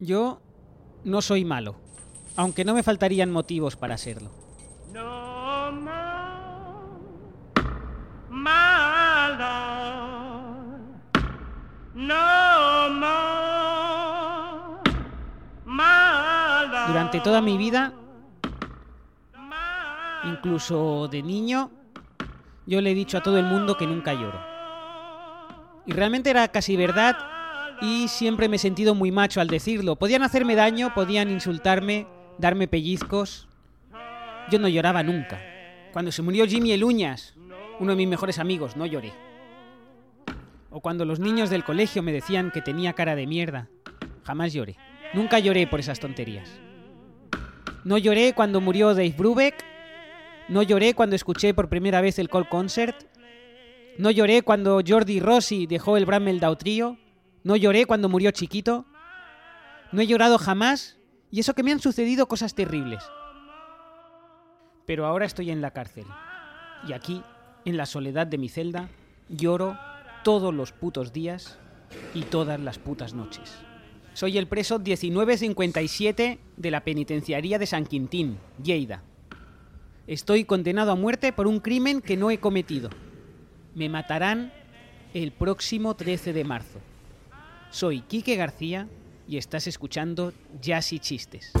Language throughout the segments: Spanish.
Yo no soy malo, aunque no me faltarían motivos para serlo. No more, my love. No more, my love. Durante toda mi vida, incluso de niño, yo le he dicho a todo el mundo que nunca lloro. Y realmente era casi verdad y siempre me he sentido muy macho al decirlo. Podían hacerme daño, podían insultarme, darme pellizcos. Yo no lloraba nunca. Cuando se murió Jimmy el Uñas, uno de mis mejores amigos, no lloré. O cuando los niños del colegio me decían que tenía cara de mierda, jamás lloré. Nunca lloré por esas tonterías. No lloré cuando murió Dave Brubeck. No lloré cuando escuché por primera vez el Call Concert. No lloré cuando Jordi Rossi dejó el Brammeldau Trio. No lloré cuando murió Chiquito. No he llorado jamás. Y eso que me han sucedido cosas terribles. Pero ahora estoy en la cárcel. Y aquí, en la soledad de mi celda, lloro todos los putos días y todas las putas noches. Soy el preso 1957 de la penitenciaría de San Quintín, Lleida. Estoy condenado a muerte por un crimen que no he cometido. Me matarán el próximo 13 de marzo. Soy Quique García y estás escuchando Jazz y Chistes.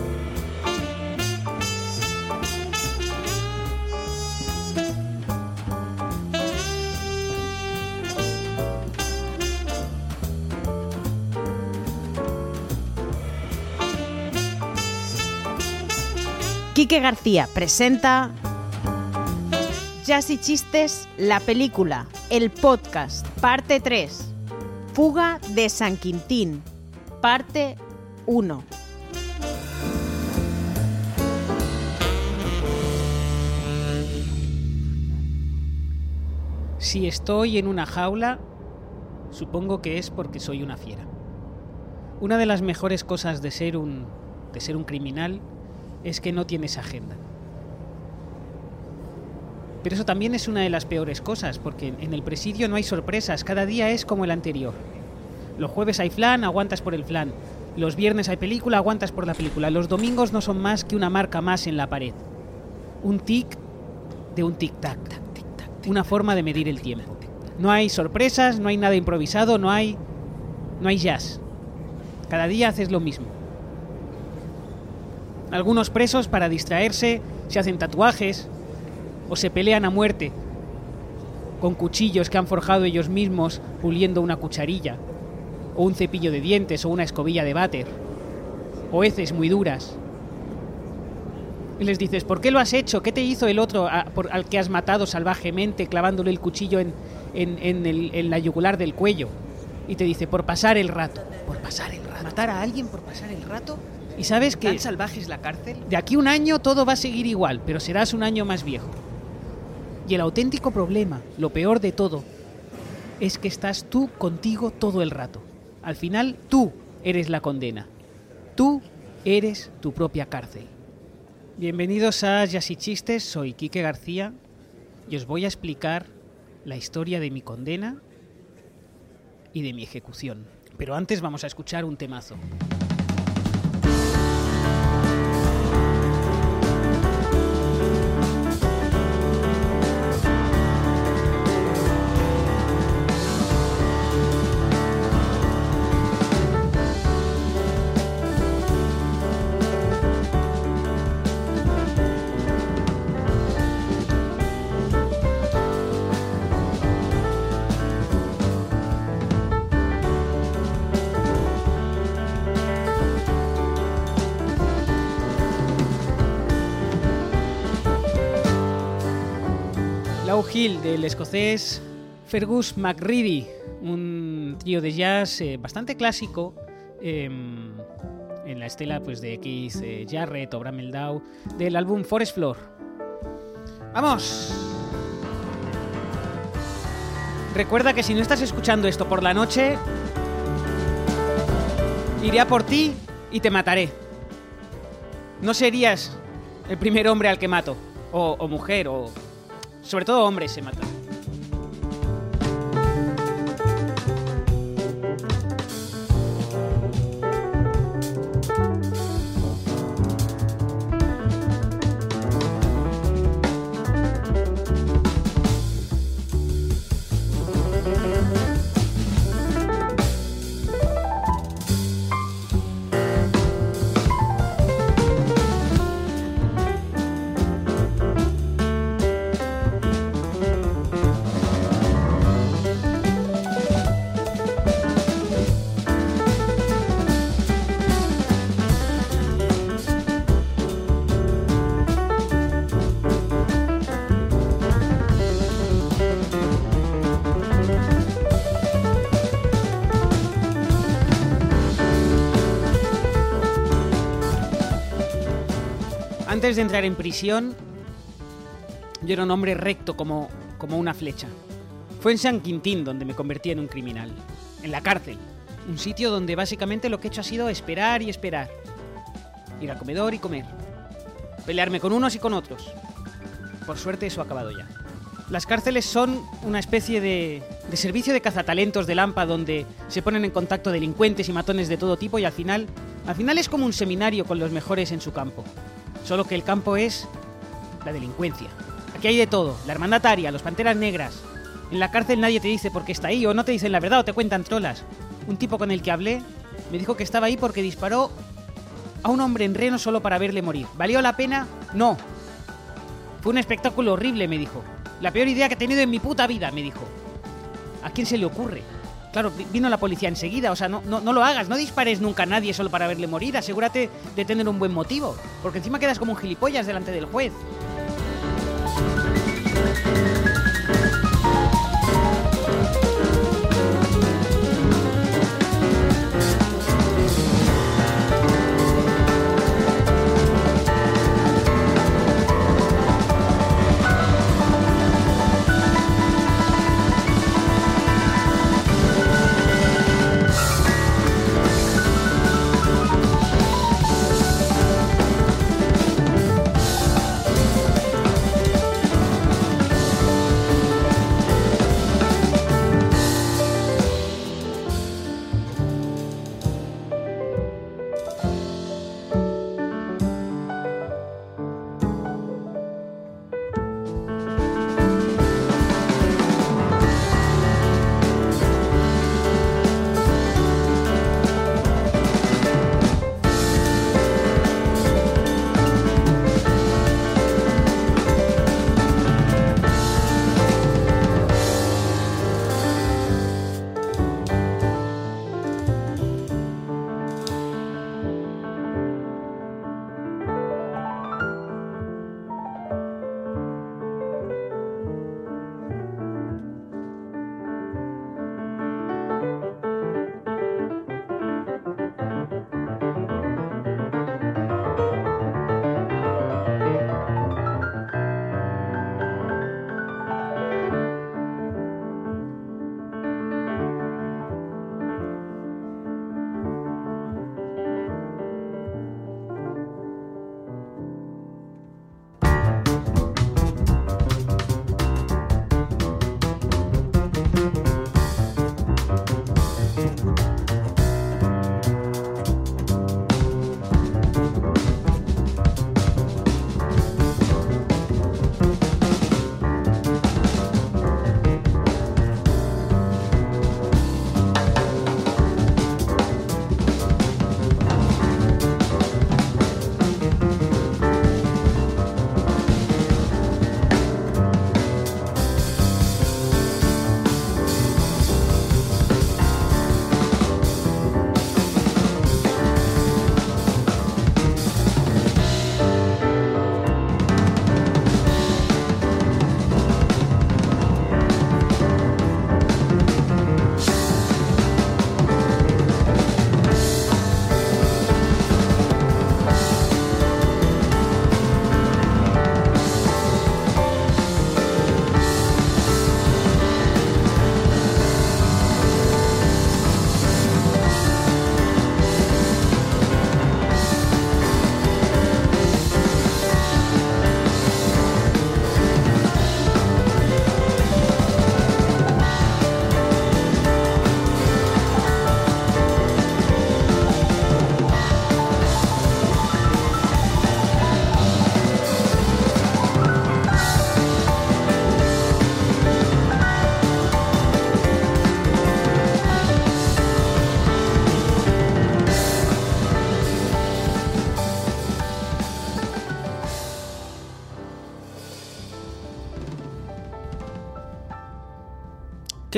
Quique García presenta Jazz y Chistes, la película, el podcast, parte 3. Fuga de San Quintín, parte 1. Si estoy en una jaula, supongo que es porque soy una fiera. Una de las mejores cosas de ser un de ser un criminal es que no tienes agenda. Pero eso también es una de las peores cosas, porque en el presidio no hay sorpresas, cada día es como el anterior. Los jueves hay flan, aguantas por el flan. Los viernes hay película, aguantas por la película. Los domingos no son más que una marca más en la pared. Un tic de un tic-tac. Una forma de medir el tiempo. No hay sorpresas, no hay nada improvisado, no hay. no hay jazz. Cada día haces lo mismo. Algunos presos, para distraerse, se hacen tatuajes o se pelean a muerte con cuchillos que han forjado ellos mismos puliendo una cucharilla, o un cepillo de dientes o una escobilla de váter, o heces muy duras. Y les dices, ¿por qué lo has hecho? ¿Qué te hizo el otro a- por- al que has matado salvajemente clavándole el cuchillo en, en- en el- en la yugular del cuello? Y te dice, por pasar el rato. ¿Por pasar el rato? ¿Matar a alguien por pasar el rato? Y sabes que... ¿Tan salvaje es la cárcel? De aquí a un año todo va a seguir igual, pero serás un año más viejo. Y el auténtico problema, lo peor de todo, es que estás tú contigo todo el rato. Al final, tú eres la condena. Tú eres tu propia cárcel. Bienvenidos a Jazz y Chistes, soy Quique García y os voy a explicar la historia de mi condena y de mi ejecución. Pero antes vamos a escuchar un temazo. Del escocés Fergus McReady, un trío de jazz eh, bastante clásico em, en la estela pues, de Keith eh, Jarrett o Bramell Dow del álbum Forest Floor. ¡Vamos! Recuerda que si no estás escuchando esto por la noche, iré a por ti y te mataré. No serías el primer hombre al que mato, o mujer, o sobre todo hombres se matan. Antes de entrar en prisión, yo era un hombre recto como, como una flecha. Fue en San Quintín donde me convertí en un criminal. En la cárcel. Un sitio donde básicamente lo que he hecho ha sido esperar y esperar. Ir al comedor y comer. Pelearme con unos y con otros. Por suerte eso ha acabado ya. Las cárceles son una especie de, de servicio de cazatalentos de Lampa donde se ponen en contacto delincuentes y matones de todo tipo y al final, al final es como un seminario con los mejores en su campo. Solo que el campo es la delincuencia. Aquí hay de todo, la hermandad aria, los panteras negras. En la cárcel nadie te dice por qué está ahí, o no te dicen la verdad, o te cuentan trolas. Un tipo con el que hablé me dijo que estaba ahí porque disparó a un hombre en reno solo para verle morir. ¿Valió la pena? No. Fue un espectáculo horrible, me dijo. La peor idea que he tenido en mi puta vida, me dijo. ¿A quién se le ocurre? Claro, vi- vino la policía enseguida, o sea, no, no, no lo hagas, no dispares nunca a nadie solo para verle morir, asegúrate de tener un buen motivo, porque encima quedas como un gilipollas delante del juez.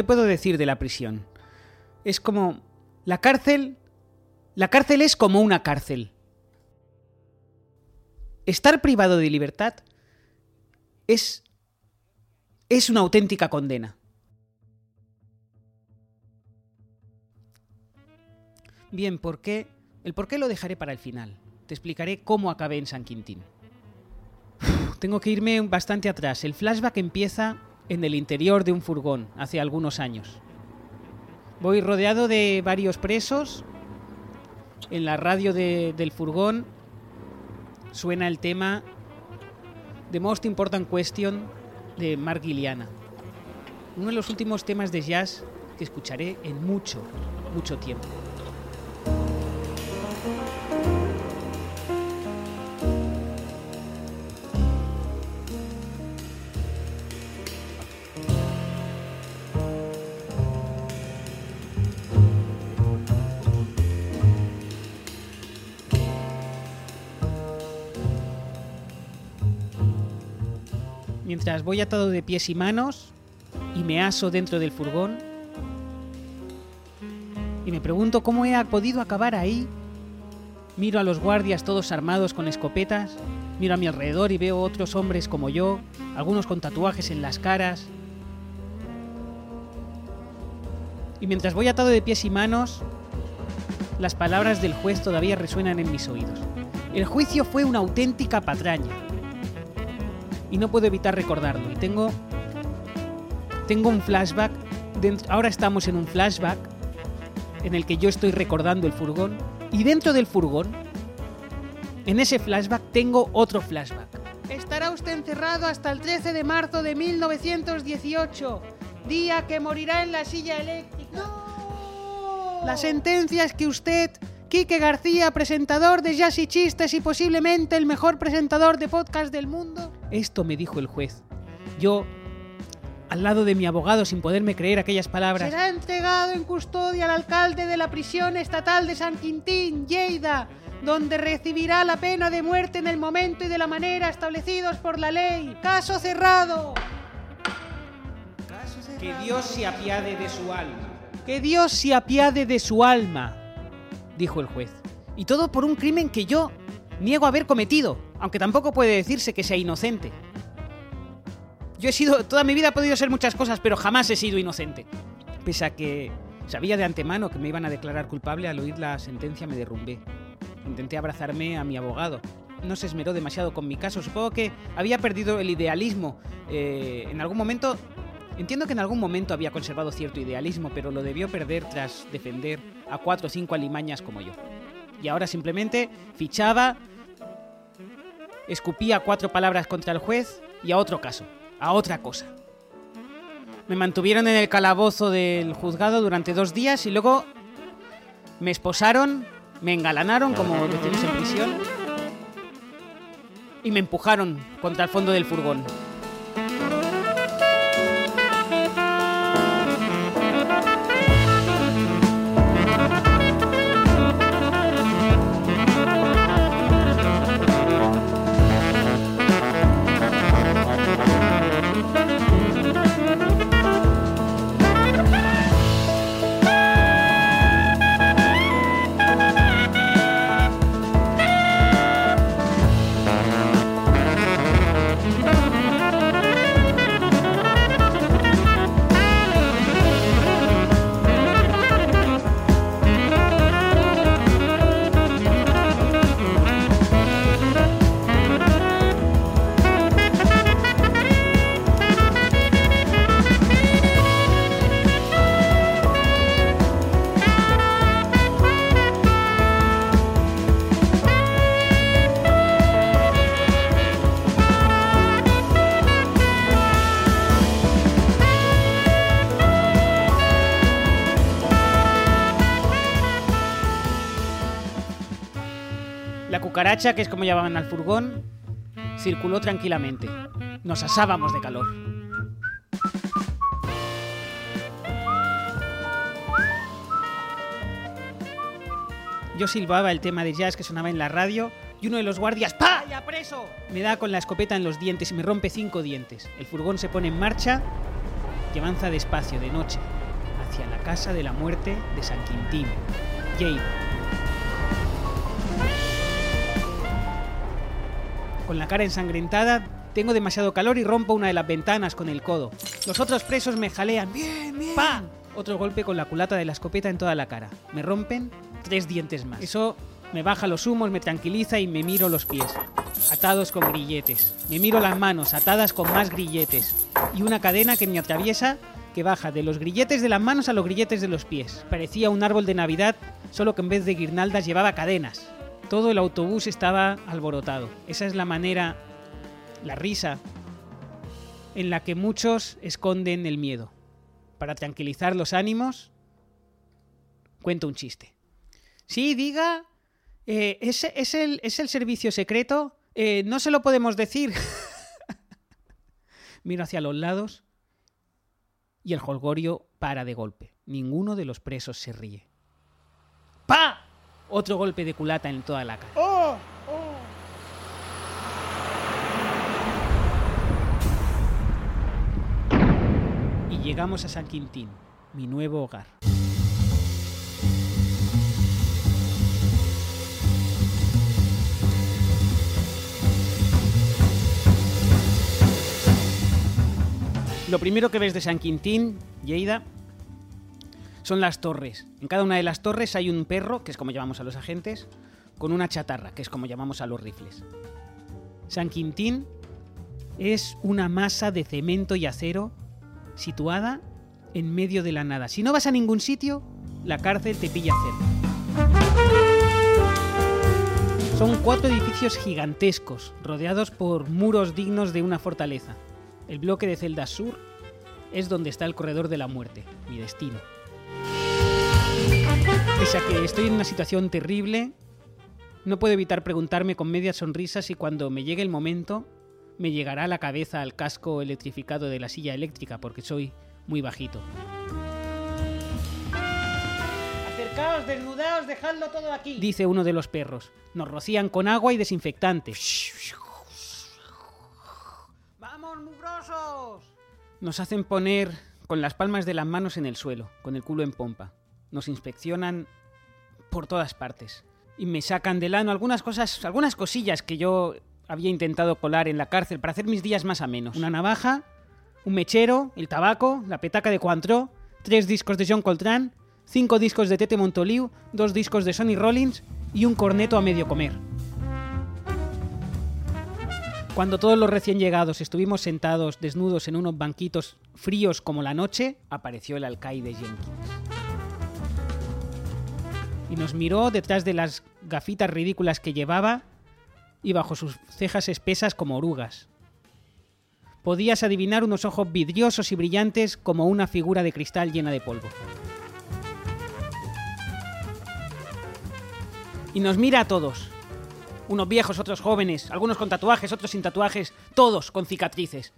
¿Qué puedo decir de la prisión? Es como... La cárcel... La cárcel es como una cárcel. Estar privado de libertad es... es una auténtica condena. Bien, ¿por qué? El por qué lo dejaré para el final. Te explicaré cómo acabé en San Quintín. tengo que irme bastante atrás. El flashback empieza en el interior de un furgón, hace algunos años. Voy rodeado de varios presos. En la radio de- del furgón suena el tema The Most Important Question de Mark Gilliana. Uno de los últimos temas de jazz que escucharé en mucho, mucho tiempo. Mientras voy atado de pies y manos y me aso dentro del furgón y me pregunto cómo he podido acabar ahí. Miro a los guardias todos armados con escopetas, miro a mi alrededor y veo otros hombres como yo, algunos con tatuajes en las caras. Y mientras voy atado de pies y manos, las palabras del juez todavía resuenan en mis oídos. El juicio fue una auténtica patraña y no puedo evitar recordarlo. Y tengo, tengo un flashback. dentro- ahora estamos en un flashback en el que yo estoy recordando el furgón. Y dentro del furgón, en ese flashback, tengo otro flashback. Estará usted encerrado hasta el 13 de marzo de 1918, día que morirá en la silla eléctrica. La sentencia es que usted, Quique García, presentador de Jazz y Chistes y posiblemente el mejor presentador de podcast del mundo. Esto me dijo el juez. Yo, al lado de mi abogado, sin poderme creer aquellas palabras. Será entregado en custodia al alcalde de la prisión estatal de San Quintín, Lleida, donde recibirá la pena de muerte en el momento y de la manera establecidos por la ley. Caso cerrado. Que Dios se apiade de su alma. Que Dios se apiade de su alma, dijo el juez. Y todo por un crimen que yo niego haber cometido, aunque tampoco puede decirse que sea inocente. Yo he sido, toda mi vida he podido ser muchas cosas, pero jamás he sido inocente. Pese a que sabía de antemano que me iban a declarar culpable, al oír la sentencia me derrumbé. Intenté abrazarme a mi abogado. No se esmeró demasiado con mi caso. Supongo que había perdido el idealismo. Eh, en algún momento Entiendo que en algún momento había conservado cierto idealismo, pero lo debió perder tras defender a cuatro o cinco alimañas como yo. Y ahora simplemente fichaba, escupía cuatro palabras contra el juez y a otro caso, a otra cosa. Me mantuvieron en el calabozo del juzgado durante dos días y luego me esposaron, me engalanaron, como decimos en prisión, y me empujaron contra el fondo del furgón. Cucaracha, que es como llamaban al furgón, circuló tranquilamente. Nos asábamos de calor. Yo silbaba el tema de jazz que sonaba en la radio y uno de los guardias, ¡pa! ¡Ya preso! Me da con la escopeta en los dientes y me rompe cinco dientes. El furgón se pone en marcha y avanza despacio, de noche, hacia la casa de la muerte de San Quintín, Lleida. Con la cara ensangrentada, tengo demasiado calor y rompo una de las ventanas con el codo. Los otros presos me jalean. ¡Bien, bien! ¡Pa! Otro golpe con la culata de la escopeta en toda la cara. Me rompen tres dientes más. Eso me baja los humos, me tranquiliza y me miro los pies. atados con grilletes. Me miro las manos, atadas con más grilletes. Y una cadena que me atraviesa, que baja de los grilletes de las manos a los grilletes de los pies. Parecía un árbol de Navidad, solo que en vez de guirnaldas llevaba cadenas. Todo el autobús estaba alborotado. Esa es la manera, la risa, en la que muchos esconden el miedo. Para tranquilizar los ánimos, cuento un chiste. Sí, diga. eh, ¿es, el, ¿Es el servicio secreto? Eh, no se lo podemos decir. Miro hacia los lados y el holgorio para de golpe. Ninguno de los presos se ríe. ¡Pa! Otro golpe de culata en toda la cara. Y llegamos a San Quintín, mi nuevo hogar. Lo primero que ves de San Quintín, Lleida, son las torres. En cada una de las torres hay un perro, que es como llamamos a los agentes, con una chatarra, que es como llamamos a los rifles. San Quintín es una masa de cemento y acero situada en medio de la nada. Si no vas a ningún sitio, la cárcel te pilla cerca. Son cuatro edificios gigantescos, rodeados por muros dignos de una fortaleza. El bloque de celdas sur es donde está el corredor de la muerte, mi destino. Pese a que estoy en una situación terrible, no puedo evitar preguntarme con media sonrisa si cuando me llegue el momento me llegará a la cabeza al casco electrificado de la silla eléctrica, porque soy muy bajito. Acercaos, desnudaos, dejadlo todo aquí, dice uno de los perros. Nos rocían con agua y desinfectante. ¡Vamos, mugrosos! Nos hacen poner con las palmas de las manos en el suelo, con el culo en pompa. Nos inspeccionan por todas partes. Y me sacan del ano algunas cosas, algunas cosillas que yo había intentado colar en la cárcel para hacer mis días más amenos. Una navaja, un mechero, el tabaco, la petaca de Cointreau, tres discos de John Coltrane, cinco discos de Tete Montoliu, dos discos de Sonny Rollins y un corneto a medio comer. Cuando todos los recién llegados estuvimos sentados desnudos en unos banquitos fríos como la noche, apareció el alcaide Jenkins. Y nos miró detrás de las gafitas ridículas que llevaba y bajo sus cejas espesas como orugas. Podías adivinar unos ojos vidriosos y brillantes como una figura de cristal llena de polvo. Y nos mira a todos. Unos viejos, otros jóvenes, algunos con tatuajes, otros sin tatuajes, todos con cicatrices.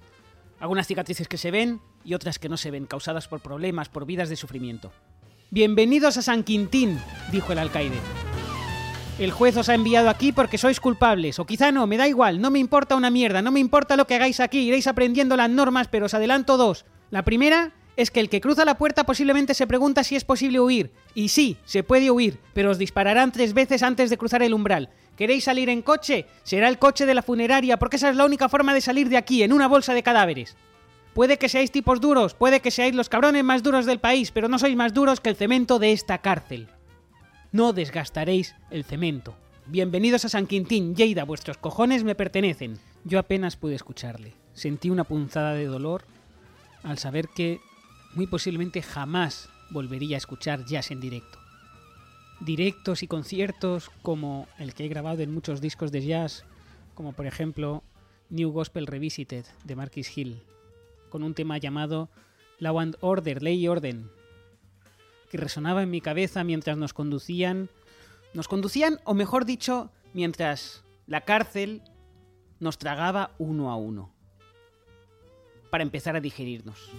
Algunas cicatrices que se ven y otras que no se ven, causadas por problemas, por vidas de sufrimiento. Bienvenidos a San Quintín, dijo el alcaide. El juez os ha enviado aquí porque sois culpables, o quizá no, me da igual, no me importa una mierda, no me importa lo que hagáis aquí, iréis aprendiendo las normas, pero os adelanto dos. La primera es que el que cruza la puerta posiblemente se pregunta si es posible huir. Y sí, se puede huir, pero os dispararán tres veces antes de cruzar el umbral. ¿Queréis salir en coche? Será el coche de la funeraria, porque esa es la única forma de salir de aquí, en una bolsa de cadáveres. Puede que seáis tipos duros, puede que seáis los cabrones más duros del país, pero no sois más duros que el cemento de esta cárcel. No desgastaréis el cemento. Bienvenidos a San Quintín, Lleida, vuestros cojones me pertenecen. Yo apenas pude escucharle. Sentí una punzada de dolor al saber que muy posiblemente jamás volvería a escuchar jazz en directo. Directos y conciertos como el que he grabado en muchos discos de jazz, como por ejemplo New Gospel Revisited de Marquis Hill, con un tema llamado Law and Order, Ley y Orden, que resonaba en mi cabeza mientras nos conducían, nos conducían, o mejor dicho, mientras la cárcel nos tragaba uno a uno, para empezar a digerirnos.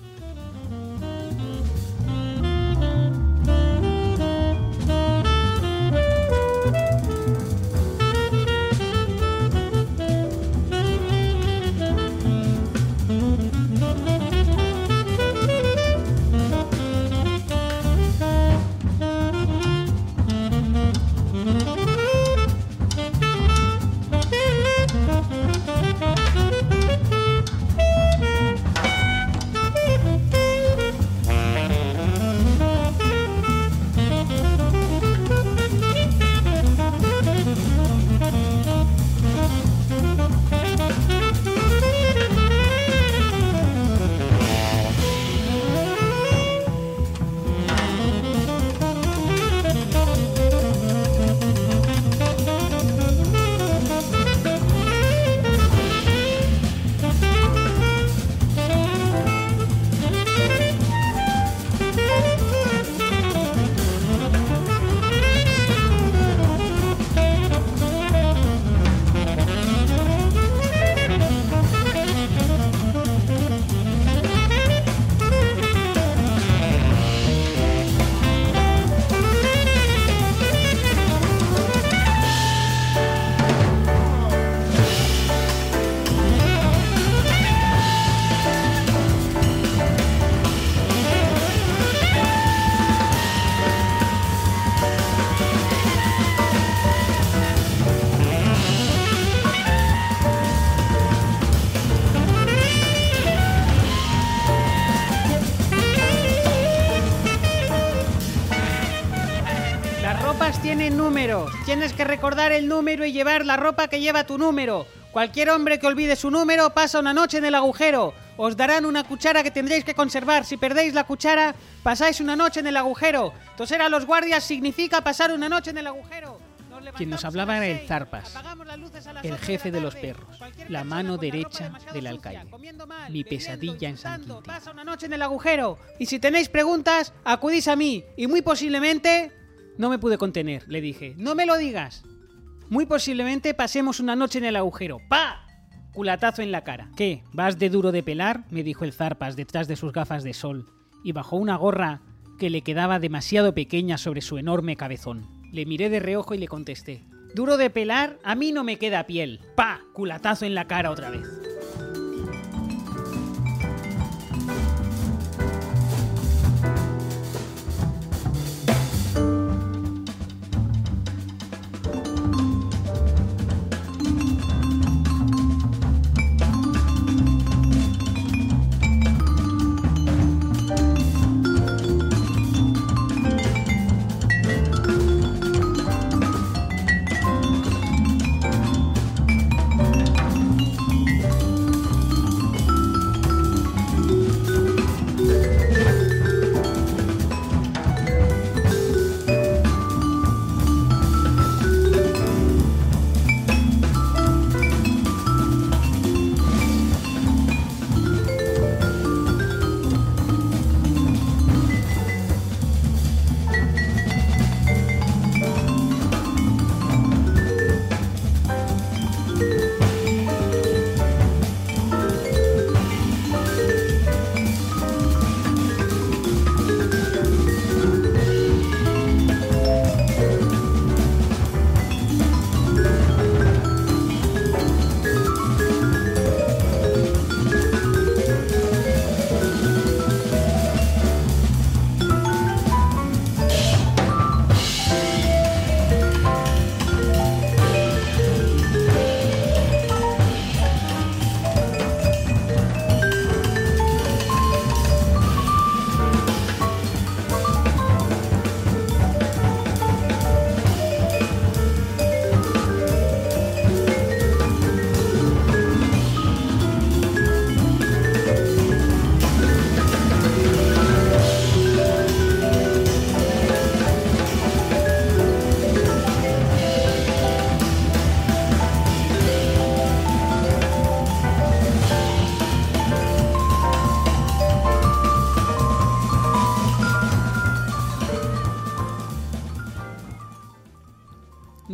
Recordar el número y llevar la ropa que lleva tu número. Cualquier hombre que olvide su número pasa una noche en el agujero. Os darán una cuchara que tendréis que conservar. Si perdéis la cuchara, pasáis una noche en el agujero. Toser a los guardias significa pasar una noche en el agujero. Quien nos hablaba era el Zarpas, el jefe de los perros, la mano derecha del alcaide. Mi pesadilla en San Quintín. Pasa una noche en el agujero. Y si tenéis preguntas, acudís a mí. Y muy posiblemente... No me pude contener, le dije. No me lo digas. Muy posiblemente pasemos una noche en el agujero. ¡Pa! Culatazo en la cara. ¿Qué? ¿Vas de duro de pelar? me dijo el Zarpas detrás de sus gafas de sol, y bajó una gorra que le quedaba demasiado pequeña sobre su enorme cabezón. Le miré de reojo y le contesté. Duro de pelar, a mí no me queda piel. ¡Pa! Culatazo en la cara otra vez.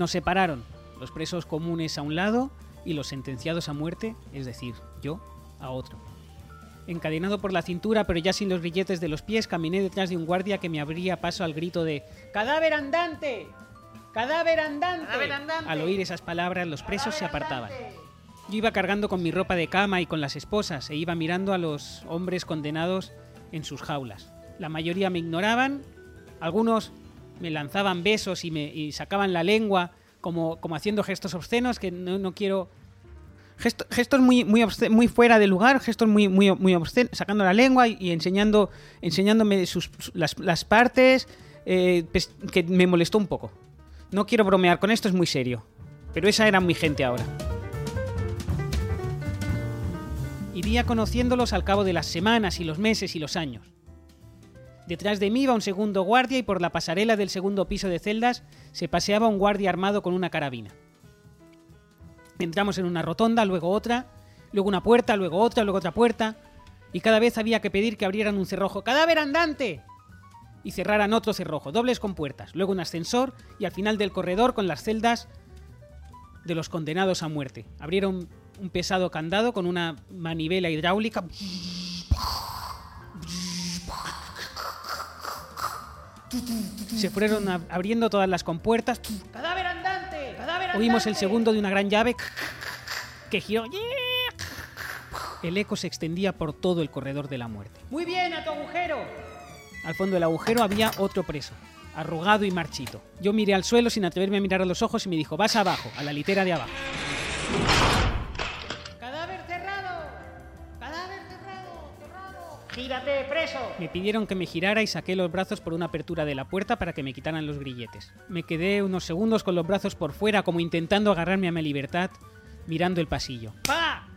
Nos separaron, los presos comunes a un lado y los sentenciados a muerte, es decir, yo, a otro. Encadenado por la cintura, pero ya sin los grilletes de los pies, caminé detrás de un guardia que me abría paso al grito de ¡Cadáver andante! ¡Cadáver andante! ¡Cadáver andante! Al oír esas palabras, los presos se apartaban. Yo iba cargando con mi ropa de cama y con las esposas e iba mirando a los hombres condenados en sus jaulas. La mayoría me ignoraban, algunos me lanzaban besos y me y sacaban la lengua como, como haciendo gestos obscenos que no, no quiero Gesto- gestos muy, muy, fuera de lugar, gestos muy, muy, muy obscenos, sacando la lengua y, enseñando, enseñándome sus, su- las, las partes, eh, pues, que me molestó un poco. No quiero bromear con esto, es muy serio. Pero esa era mi gente ahora. Iría conociéndolos al cabo de las semanas y los meses y los años. Detrás de mí iba un segundo guardia y por la pasarela del segundo piso de celdas se paseaba un guardia armado con una carabina. Entramos en una rotonda, luego otra, luego una puerta, luego otra, luego otra puerta, y cada vez había que pedir que abrieran un cerrojo. ¡Cadáver andante! Y cerraran otro cerrojo, dobles con puertas, luego un ascensor y al final del corredor con las celdas de los condenados a muerte. Abrieron un pesado candado con una manivela hidráulica. Se fueron ab- abriendo todas las compuertas. ¡Cadáver andante! ¡Cadáver Oímos el segundo de una gran llave que giró. El eco se extendía por todo el corredor de la muerte. ¡Muy bien, a tu agujero! Al fondo del agujero había otro preso, arrugado y marchito. Yo miré al suelo sin atreverme a mirar a los ojos y me dijo, vas abajo, a la litera de abajo. ¡Gírate, preso! Me pidieron que me girara y saqué los brazos por una apertura de la puerta para que me quitaran los grilletes. Me quedé unos segundos con los brazos por fuera, como intentando agarrarme a mi libertad, mirando el pasillo. ¡Pa!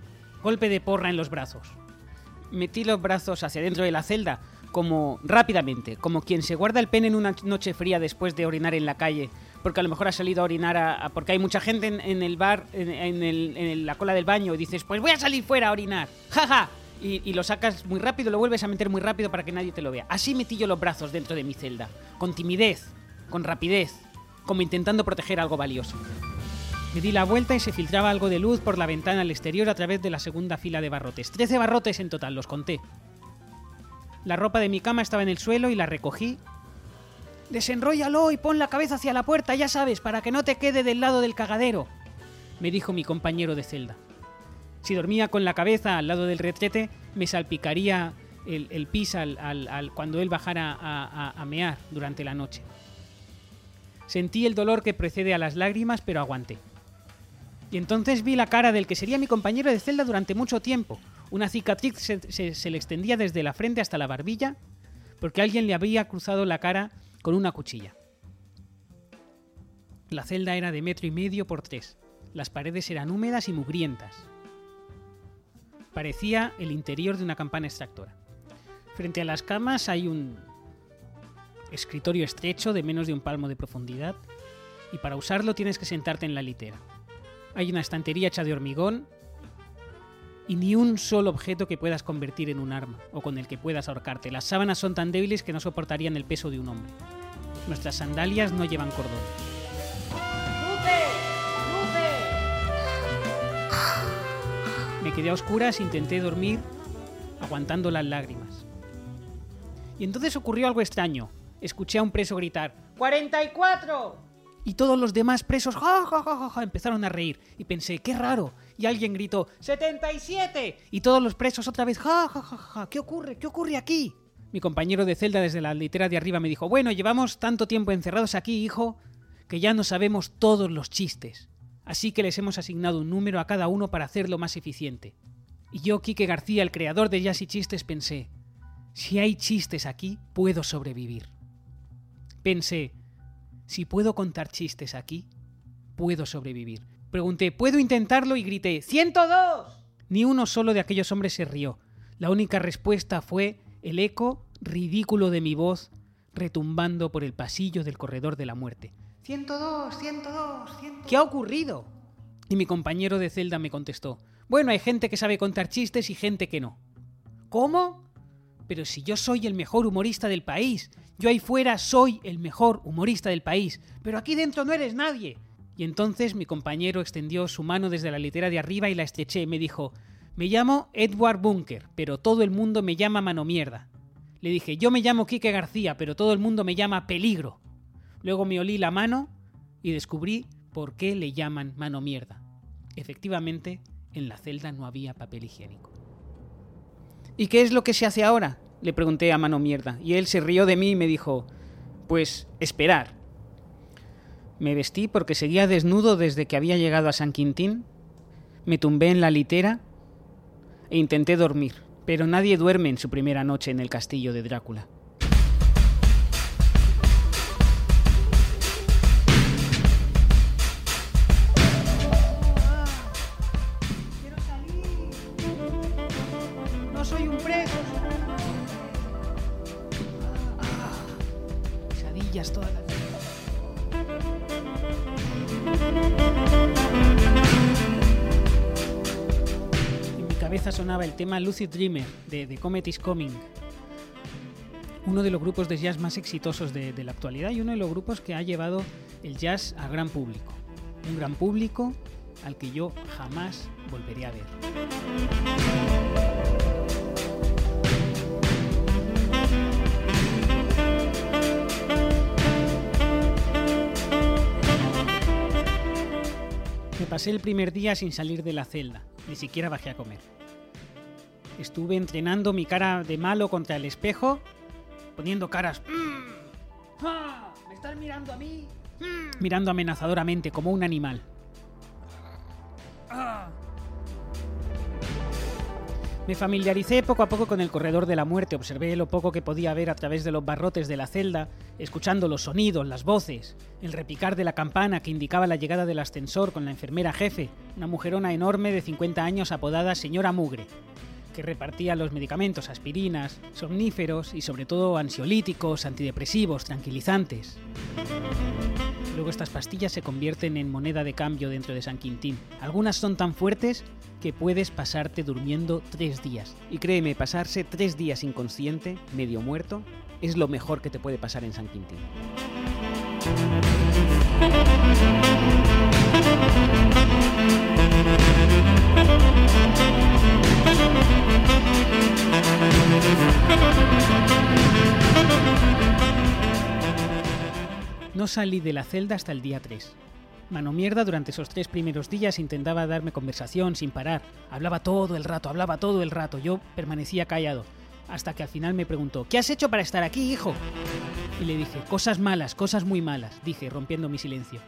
Golpe de porra en los brazos. Metí los brazos hacia dentro de la celda, como rápidamente, como quien se guarda el pene en una noche fría después de orinar en la calle, porque a lo mejor ha salido a orinar a- a- porque hay mucha gente en, en el bar, en, en el- en el- la cola del baño, y dices, pues voy a salir fuera a orinar, jaja, y, lo sacas muy rápido, lo vuelves a meter muy rápido para que nadie te lo vea. Así metí yo los brazos dentro de mi celda, con timidez, con rapidez, como intentando proteger algo valioso. Me di la vuelta y se filtraba algo de luz por la ventana al exterior a través de la segunda fila de barrotes. Trece barrotes en total, los conté. La ropa de mi cama estaba en el suelo y la recogí. Desenróllalo y pon la cabeza hacia la puerta, ya sabes, para que no te quede del lado del cagadero, me dijo mi compañero de celda. Si dormía con la cabeza al lado del retrete, me salpicaría el, el pis al- cuando él bajara a, a- mear durante la noche. Sentí el dolor que precede a las lágrimas, pero aguanté. Y entonces vi la cara del que sería mi compañero de celda durante mucho tiempo. Una cicatriz se le extendía desde la frente hasta la barbilla, porque alguien le había cruzado la cara con una cuchilla. La celda era de metro y medio por tres. Las paredes eran húmedas y mugrientas. Parecía el interior de una campana extractora. Frente a las camas hay un escritorio estrecho de menos de un palmo de profundidad y para usarlo tienes que sentarte en la litera. Hay una estantería hecha de hormigón y ni un solo objeto que puedas convertir en un arma o con el que puedas ahorcarte. Las sábanas son tan débiles que no soportarían el peso de un hombre. Nuestras sandalias no llevan cordón. Me quedé a oscuras, intenté dormir, aguantando las lágrimas. Y entonces ocurrió algo extraño. Escuché a un preso gritar ¡44! Y todos los demás presos ja, ja, ja, empezaron a reír. Y pensé, qué raro. Y alguien gritó ¡77! Y todos los presos otra vez ja, ja, ja, ja. ¿Qué ocurre? ¿Qué ocurre aquí? Mi compañero de celda desde la litera de arriba me dijo, bueno, llevamos tanto tiempo encerrados aquí, hijo, que ya no sabemos todos los chistes. Así que les hemos asignado un número a cada uno para hacerlo más eficiente. Y yo, Quique García, el creador de Jazz y Chistes, pensé, si hay chistes aquí, puedo sobrevivir. Pensé, si puedo contar chistes aquí, puedo sobrevivir. Pregunté, ¿puedo intentarlo? Y grité, ¡102! Ni uno solo de aquellos hombres se rió. La única respuesta fue el eco ridículo de mi voz retumbando por el pasillo del corredor de la muerte. 102, 102, 102. ¿Qué ha ocurrido? Y mi compañero de celda me contestó, bueno, hay gente que sabe contar chistes y gente que no. ¿Cómo? Pero si yo soy el mejor humorista del país, yo ahí fuera soy el mejor humorista del país, pero aquí dentro no eres nadie. Y entonces mi compañero extendió su mano desde la litera de arriba y la estreché y me dijo, me llamo Edward Bunker, pero todo el mundo me llama mano mierda. Le dije, yo me llamo Quique García, pero todo el mundo me llama peligro. Luego me olí la mano y descubrí por qué le llaman mano mierda. Efectivamente, en la celda no había papel higiénico. ¿Y qué es lo que se hace ahora? Le pregunté a mano mierda, y él se rió de mí y me dijo, pues esperar. Me vestí porque seguía desnudo desde que había llegado a San Quintín, me tumbé en la litera e intenté dormir, pero nadie duerme en su primera noche en el castillo de Drácula. El tema Lucid Dreamer de The Comet is Coming. Uno de los grupos de jazz más exitosos de, la actualidad y uno de los grupos que ha llevado el jazz a gran público. Un gran público al que yo jamás volveré a ver. Me pasé el primer día sin salir de la celda, ni siquiera bajé a comer. Estuve entrenando mi cara de malo contra el espejo, poniendo caras... "Mm, ah, ¿Me estás mirando a mí? Mm", mirando amenazadoramente como un animal. Ah. Me familiaricé poco a poco con el corredor de la muerte, observé lo poco que podía ver a través de los barrotes de la celda, escuchando los sonidos, las voces, el repicar de la campana que indicaba la llegada del ascensor con la enfermera jefe, una mujerona enorme de 50 años apodada Señora Mugre, que repartía los medicamentos, aspirinas, somníferos y sobre todo ansiolíticos, antidepresivos, tranquilizantes. Luego estas pastillas se convierten en moneda de cambio dentro de San Quintín. Algunas son tan fuertes que puedes pasarte durmiendo tres días. Y créeme, pasarse tres días inconsciente, medio muerto, es lo mejor que te puede pasar en San Quintín. No salí de la celda hasta el día 3. Mano mierda durante esos tres primeros días intentaba darme conversación sin parar. Hablaba todo el rato, hablaba todo el rato. Yo permanecía callado. Hasta que al final me preguntó, ¿qué has hecho para estar aquí, hijo? Y le dije, cosas malas, cosas muy malas, dije, rompiendo mi silencio.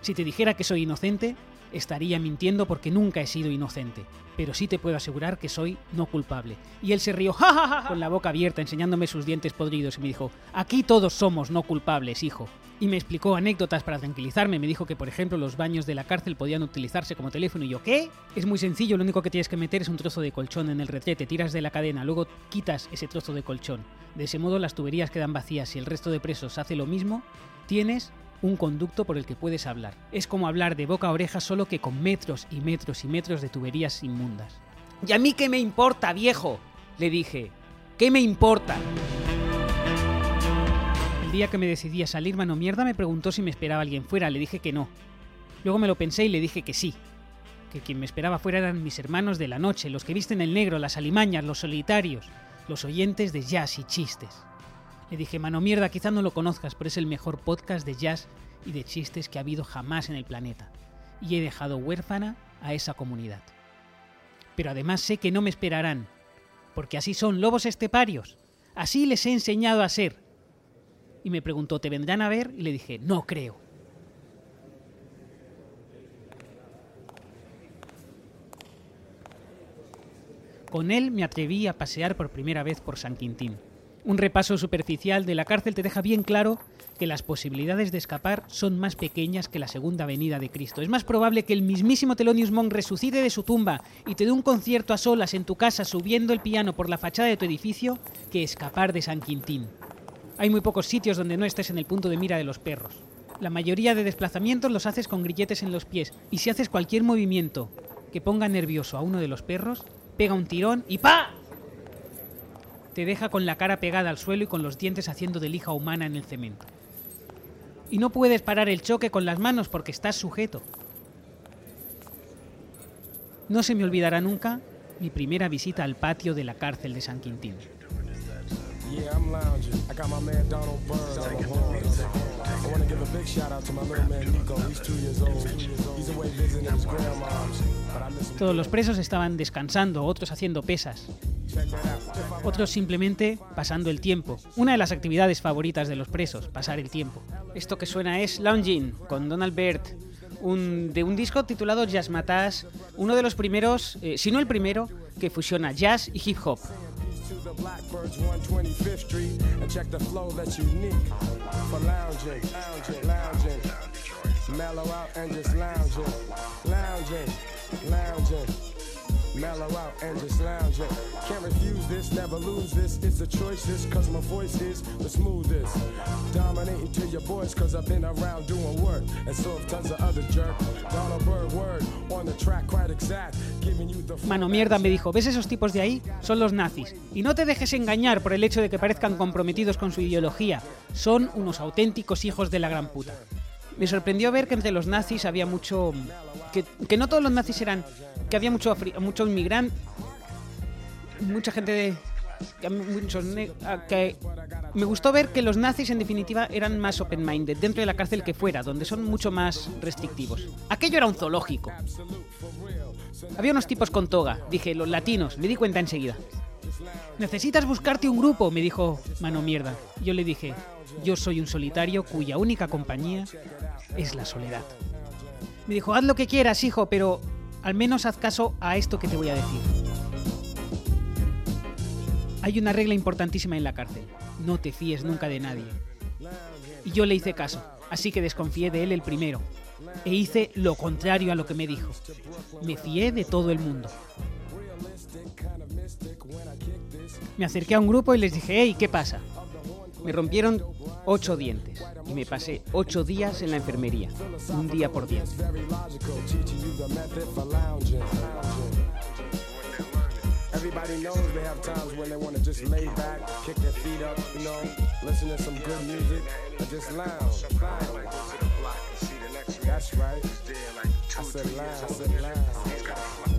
Si te dijera que soy inocente, estaría mintiendo porque nunca he sido inocente. Pero sí te puedo asegurar que soy no culpable. Y él se rió ¡Ja, con la boca abierta, enseñándome sus dientes podridos y me dijo, aquí todos somos no culpables, hijo. Y me explicó anécdotas para tranquilizarme. Me dijo que, por ejemplo, los baños de la cárcel podían utilizarse como teléfono. Y yo, ¿qué? Es muy sencillo, lo único que tienes que meter es un trozo de colchón en el retrete, tiras de la cadena, luego quitas ese trozo de colchón. De ese modo las tuberías quedan vacías. Si el resto de presos hace lo mismo, tienes un conducto por el que puedes hablar. Es como hablar de boca a oreja solo que con metros y metros y metros de tuberías inmundas. ¿Y a mí qué me importa, viejo? Le dije. ¿Qué me importa? El día que me decidí a salir, mano mierda me preguntó si me esperaba alguien fuera. Le dije que no. Luego me lo pensé y le dije que sí. Que quien me esperaba fuera eran mis hermanos de la noche, los que visten el negro, las alimañas, los solitarios, los oyentes de jazz y chistes. Le dije, mano mierda, quizá no lo conozcas, pero es el mejor podcast de jazz y de chistes que ha habido jamás en el planeta. Y he dejado huérfana a esa comunidad. Pero además sé que no me esperarán, porque así son lobos esteparios. Así les he enseñado a ser. Y me preguntó, ¿te vendrán a ver? Y le dije, no creo. Con él me atreví a pasear por primera vez por San Quintín. Un repaso superficial de la cárcel te deja bien claro que las posibilidades de escapar son más pequeñas que la segunda venida de Cristo. Es más probable que el mismísimo Thelonious Monk resucite de su tumba y te dé un concierto a solas en tu casa subiendo el piano por la fachada de tu edificio que escapar de San Quintín. Hay muy pocos sitios donde no estés en el punto de mira de los perros. La mayoría de desplazamientos los haces con grilletes en los pies y si haces cualquier movimiento que ponga nervioso a uno de los perros, pega un tirón y ¡pa! Te deja con la cara pegada al suelo y con los dientes haciendo de lija humana en el cemento. Y no puedes parar el choque con las manos porque estás sujeto. No se me olvidará nunca mi primera visita al patio de la cárcel de San Quintín. Want to give a big shout out to my little man Nico. He's two years old. He's away visiting his. Todos los presos estaban descansando, otros haciendo pesas, otros simplemente pasando el tiempo. Una de las actividades favoritas de los presos, pasar el tiempo. Esto que suena es Lounging con Donald Byrd, un, de un disco titulado Jazz Matas, uno de los primeros, eh, si no el primero, que fusiona jazz y hip hop. The Blackbirds 125th Street and check the flow that's unique for lounging, lounging, lounging. Mellow out and just lounging, lounging, lounging. Mellow out and just lounging. Can't refuse this, never lose this. It's a choice, this, cause my voice is the smoothest. Dominating to your boys, cause I've been around doing work. And so have tons of other jerk. Donald Bird word on the track, quite exact. Giving you the Mano mierda me dijo, ¿ves esos tipos de ahí? Son los nazis. Y no te dejes engañar por el hecho de que parezcan comprometidos con su ideología. Son unos auténticos hijos de la gran puta. Me sorprendió ver que entre los nazis había mucho... Que, no todos los nazis eran... Que había mucho, mucho inmigrante... Mucha gente de... que muchos que me gustó ver que los nazis en definitiva eran más open-minded dentro de la cárcel que fuera, donde son mucho más restrictivos. Aquello era un zoológico. Había unos tipos con toga, dije, los latinos, me di cuenta enseguida. Necesitas buscarte un grupo, me dijo Mano Mierda. Yo le dije, yo soy un solitario cuya única compañía es la soledad. Me dijo, haz lo que quieras, hijo, pero al menos haz caso a esto que te voy a decir. Hay una regla importantísima en la cárcel. No te fíes nunca de nadie. Y yo le hice caso, así que desconfié de él el primero. E hice lo contrario a lo que me dijo. Me fié de todo el mundo. Me acerqué a un grupo y les dije, hey, ¿qué pasa? Me rompieron ocho dientes y me pasé ocho días en la enfermería, un día por diente. Everybody knows they have times when they want to just lay back, kick their feet up, you know, listen to some good music, and just lounge. That's right. I said lounge, I said lounge.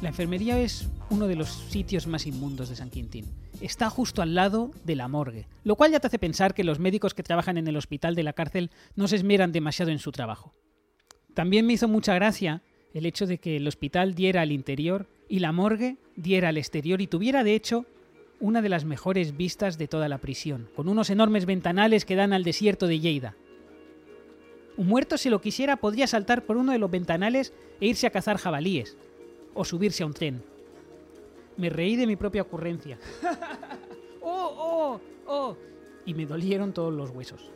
La enfermería es uno de los sitios más inmundos de San Quintín. Está justo al lado de la morgue, lo cual ya te hace pensar que los médicos que trabajan en el hospital de la cárcel no se esmeran demasiado en su trabajo. También me hizo mucha gracia el hecho de que el hospital diera al interior y la morgue diera al exterior y tuviera de hecho una de las mejores vistas de toda la prisión, con unos enormes ventanales que dan al desierto de Lleida. Un muerto si lo quisiera podría saltar por uno de los ventanales e irse a cazar jabalíes, o subirse a un tren. Me reí de mi propia ocurrencia. ¡Oh, oh, oh! Y me dolieron todos los huesos.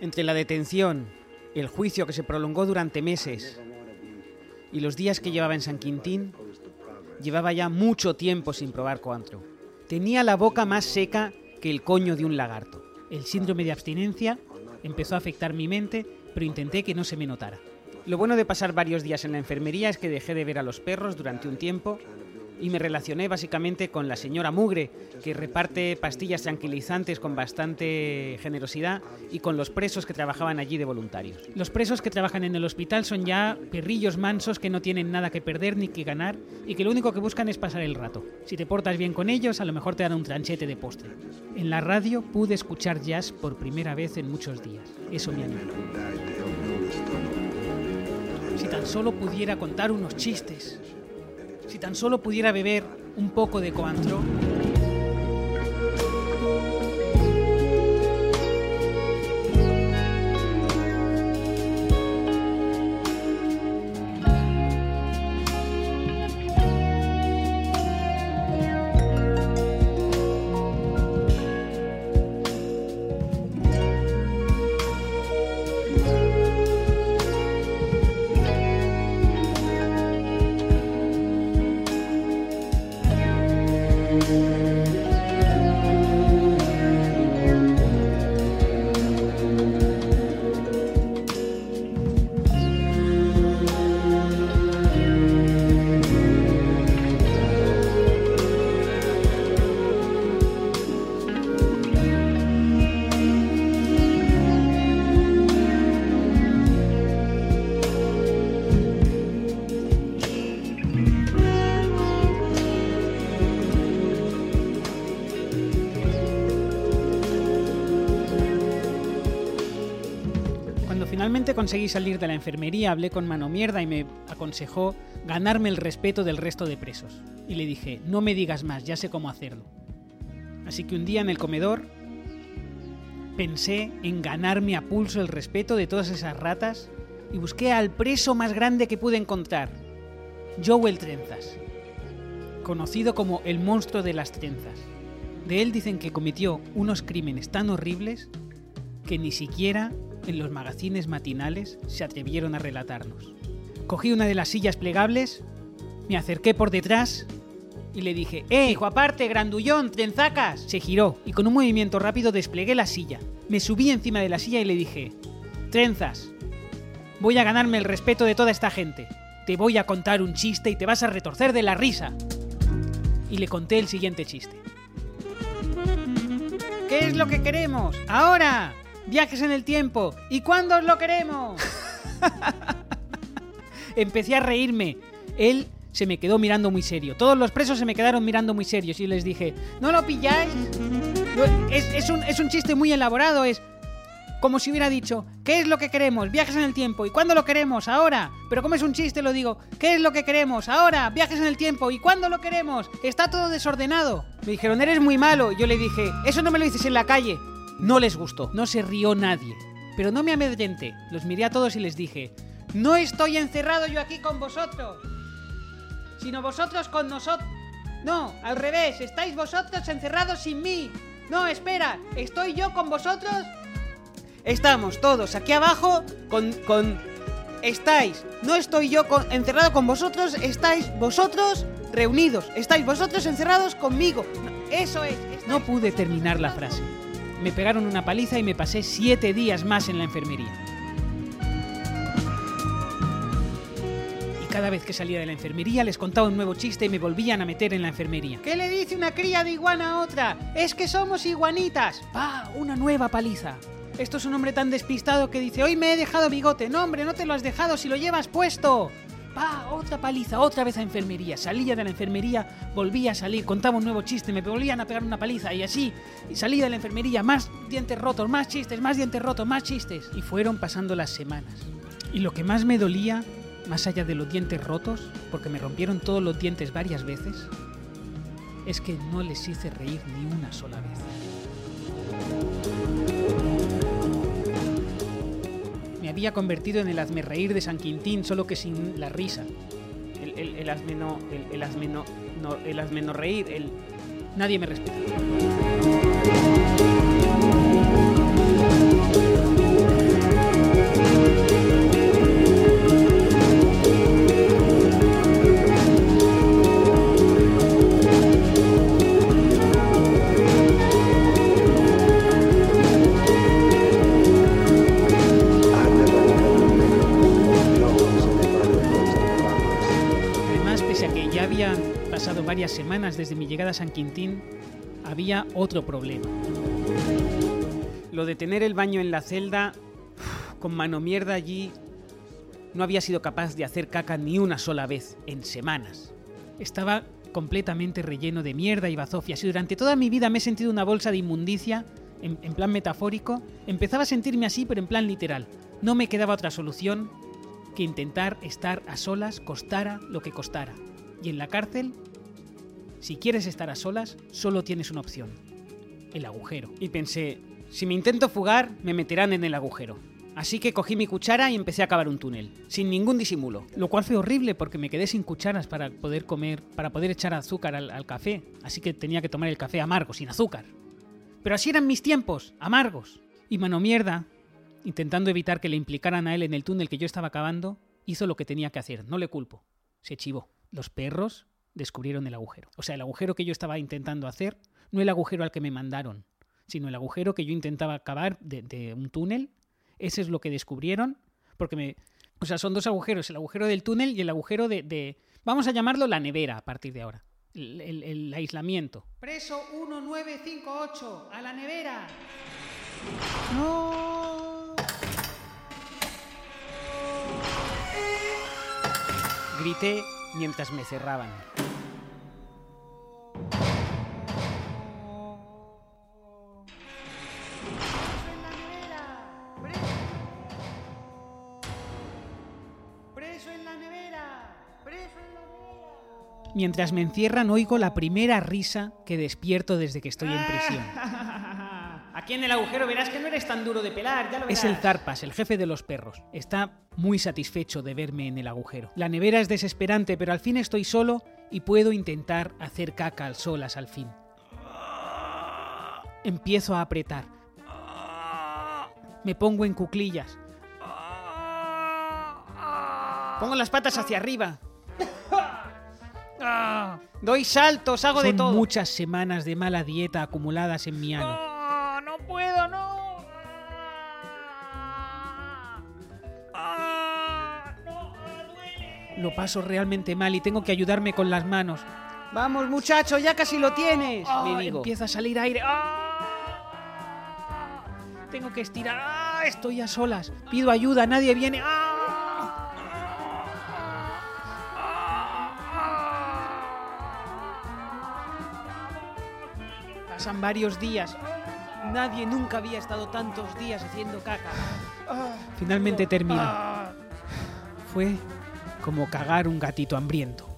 Entre la detención, el juicio que se prolongó durante meses y los días que llevaba en San Quintín, llevaba ya mucho tiempo sin probar coantro. Tenía la boca más seca que el coño de un lagarto. El síndrome de abstinencia empezó a afectar mi mente, pero intenté que no se me notara. Lo bueno de pasar varios días en la enfermería es que dejé de ver a los perros durante un tiempo y me relacioné básicamente con la señora Mugre, que reparte pastillas tranquilizantes con bastante generosidad, y con los presos que trabajaban allí de voluntarios. Los presos que trabajan en el hospital son ya perrillos mansos que no tienen nada que perder ni que ganar y que lo único que buscan es pasar el rato. Si te portas bien con ellos, a lo mejor te dan un tranchete de postre. En la radio pude escuchar jazz por primera vez en muchos días. Eso me animó. Si tan solo pudiera contar unos chistes. Si tan solo pudiera beber un poco de coantro. Conseguí salir de la enfermería, hablé con Mano Mierda y me aconsejó ganarme el respeto del resto de presos. Y le dije, no me digas más, ya sé cómo hacerlo. Así que un día en el comedor pensé en ganarme a pulso el respeto de todas esas ratas y busqué al preso más grande que pude encontrar, Joel Trenzas, conocido como el monstruo de las trenzas. De él dicen que cometió unos crímenes tan horribles que ni siquiera en los magazines matinales se atrevieron a relatarnos. Cogí una de las sillas plegables, me acerqué por detrás y le dije, ¡Eh, hijo aparte, grandullón, trenzacas! Se giró y con un movimiento rápido desplegué la silla. Me subí encima de la silla y le dije, Trenzas, voy a ganarme el respeto de toda esta gente. Te voy a contar un chiste y te vas a retorcer de la risa. Y le conté el siguiente chiste. ¿Qué es lo que queremos? ¡Ahora! Viajes en el tiempo. ¿Y cuándo os lo queremos? Empecé a reírme. Él se me quedó mirando muy serio. Todos los presos se me quedaron mirando muy serios y les dije, ¿no lo pilláis? Es un, es un chiste muy elaborado, es... como si hubiera dicho, ¿qué es lo que queremos? Viajes en el tiempo. ¿Y cuándo lo queremos? Ahora. Pero como es un chiste, lo digo, ¿qué es lo que queremos? Ahora. Viajes en el tiempo. ¿Y cuándo lo queremos? Está todo desordenado. Me dijeron, eres muy malo. Yo le dije, eso no me lo dices en la calle. No les gustó. No se rió nadie. Pero no me amedrenté. Los miré a todos y les dije, no estoy encerrado yo aquí con vosotros, sino vosotros con nosotros. No, al revés, estáis vosotros encerrados sin mí. No, espera, estoy yo con vosotros. Estamos todos aquí abajo con... con... Estáis, no estoy yo con- encerrado con vosotros, estáis vosotros reunidos, estáis vosotros encerrados conmigo. No, eso es. No pude terminar la frase. Me pegaron una paliza y me pasé siete días más en la enfermería. Y cada vez que salía de la enfermería les contaba un nuevo chiste y me volvían a meter en la enfermería. ¿Qué le dice una cría de iguana a otra? Es que somos iguanitas. ¡Pah! Una nueva paliza. Esto es un hombre tan despistado que dice, hoy me he dejado bigote. No, hombre, no te lo has dejado si lo llevas puesto. ¡Pah! Otra paliza, otra vez a enfermería. Salía de la enfermería, volvía a salir, contaba un nuevo chiste, me volvían a pegar una paliza y así. Y salía de la enfermería, más dientes rotos, más chistes, más dientes rotos, más chistes. Y fueron pasando las semanas. Y lo que más me dolía, más allá de los dientes rotos, porque me rompieron todos los dientes varias veces, es que no les hice reír ni una sola vez. Había convertido en el hazme reír de San Quintín, solo que sin la risa. El, el, el hazme no, el, el no, el reír, el... Nadie me respeta. Desde mi llegada a San Quintín, había otro problema. Lo de tener el baño en la celda, con mano mierda allí, no había sido capaz de hacer caca ni una sola vez en semanas. Estaba completamente relleno de mierda y bazofias y durante toda mi vida me he sentido una bolsa de inmundicia, en, en plan metafórico. Empezaba a sentirme así, pero en plan literal. No me quedaba otra solución que intentar estar a solas costara lo que costara. Y en la cárcel, si quieres estar a solas, solo tienes una opción. El agujero. Y pensé, si me intento fugar, me meterán en el agujero. Así que cogí mi cuchara y empecé a cavar un túnel, sin ningún disimulo. Lo cual fue horrible porque me quedé sin cucharas para poder comer, para poder echar azúcar al, al café. Así que tenía que tomar el café amargo, sin azúcar. Pero así eran mis tiempos, amargos. Y mano mierda, intentando evitar que le implicaran a él en el túnel que yo estaba cavando, hizo lo que tenía que hacer. No le culpo. Se chivó. Los perros descubrieron el agujero. O sea, el agujero que yo estaba intentando hacer, no el agujero al que me mandaron, sino el agujero que yo intentaba cavar de, de un túnel. Ese es lo que descubrieron, porque me... O sea, son dos agujeros, el agujero del túnel y el agujero de... de- vamos a llamarlo la nevera a partir de ahora. El, el- el aislamiento. Preso 1958, a la nevera. No. Grité mientras me cerraban. Mientras me encierran oigo la primera risa que despierto desde que estoy en prisión. Aquí en el agujero verás que no eres tan duro de pelar, ya lo Es el Zarpas, el jefe de los perros. Está muy satisfecho de verme en el agujero. La nevera es desesperante, pero al fin estoy solo y puedo intentar hacer caca al solas al fin. Empiezo a apretar. Me pongo en cuclillas. Pongo las patas hacia arriba. Doy saltos, hago de todo. muchas semanas de mala dieta acumuladas en mi ano. Lo paso realmente mal y tengo que ayudarme con las manos. Vamos, muchacho, ya casi lo tienes. Me digo. Empieza a salir aire. ¡Ah! Tengo que estirar. ¡Ah! Estoy a solas. Pido ayuda, nadie viene. ¡Ah! Pasan varios días. Nadie nunca había estado tantos días haciendo caca. Finalmente termina. Fue como cagar un gatito hambriento.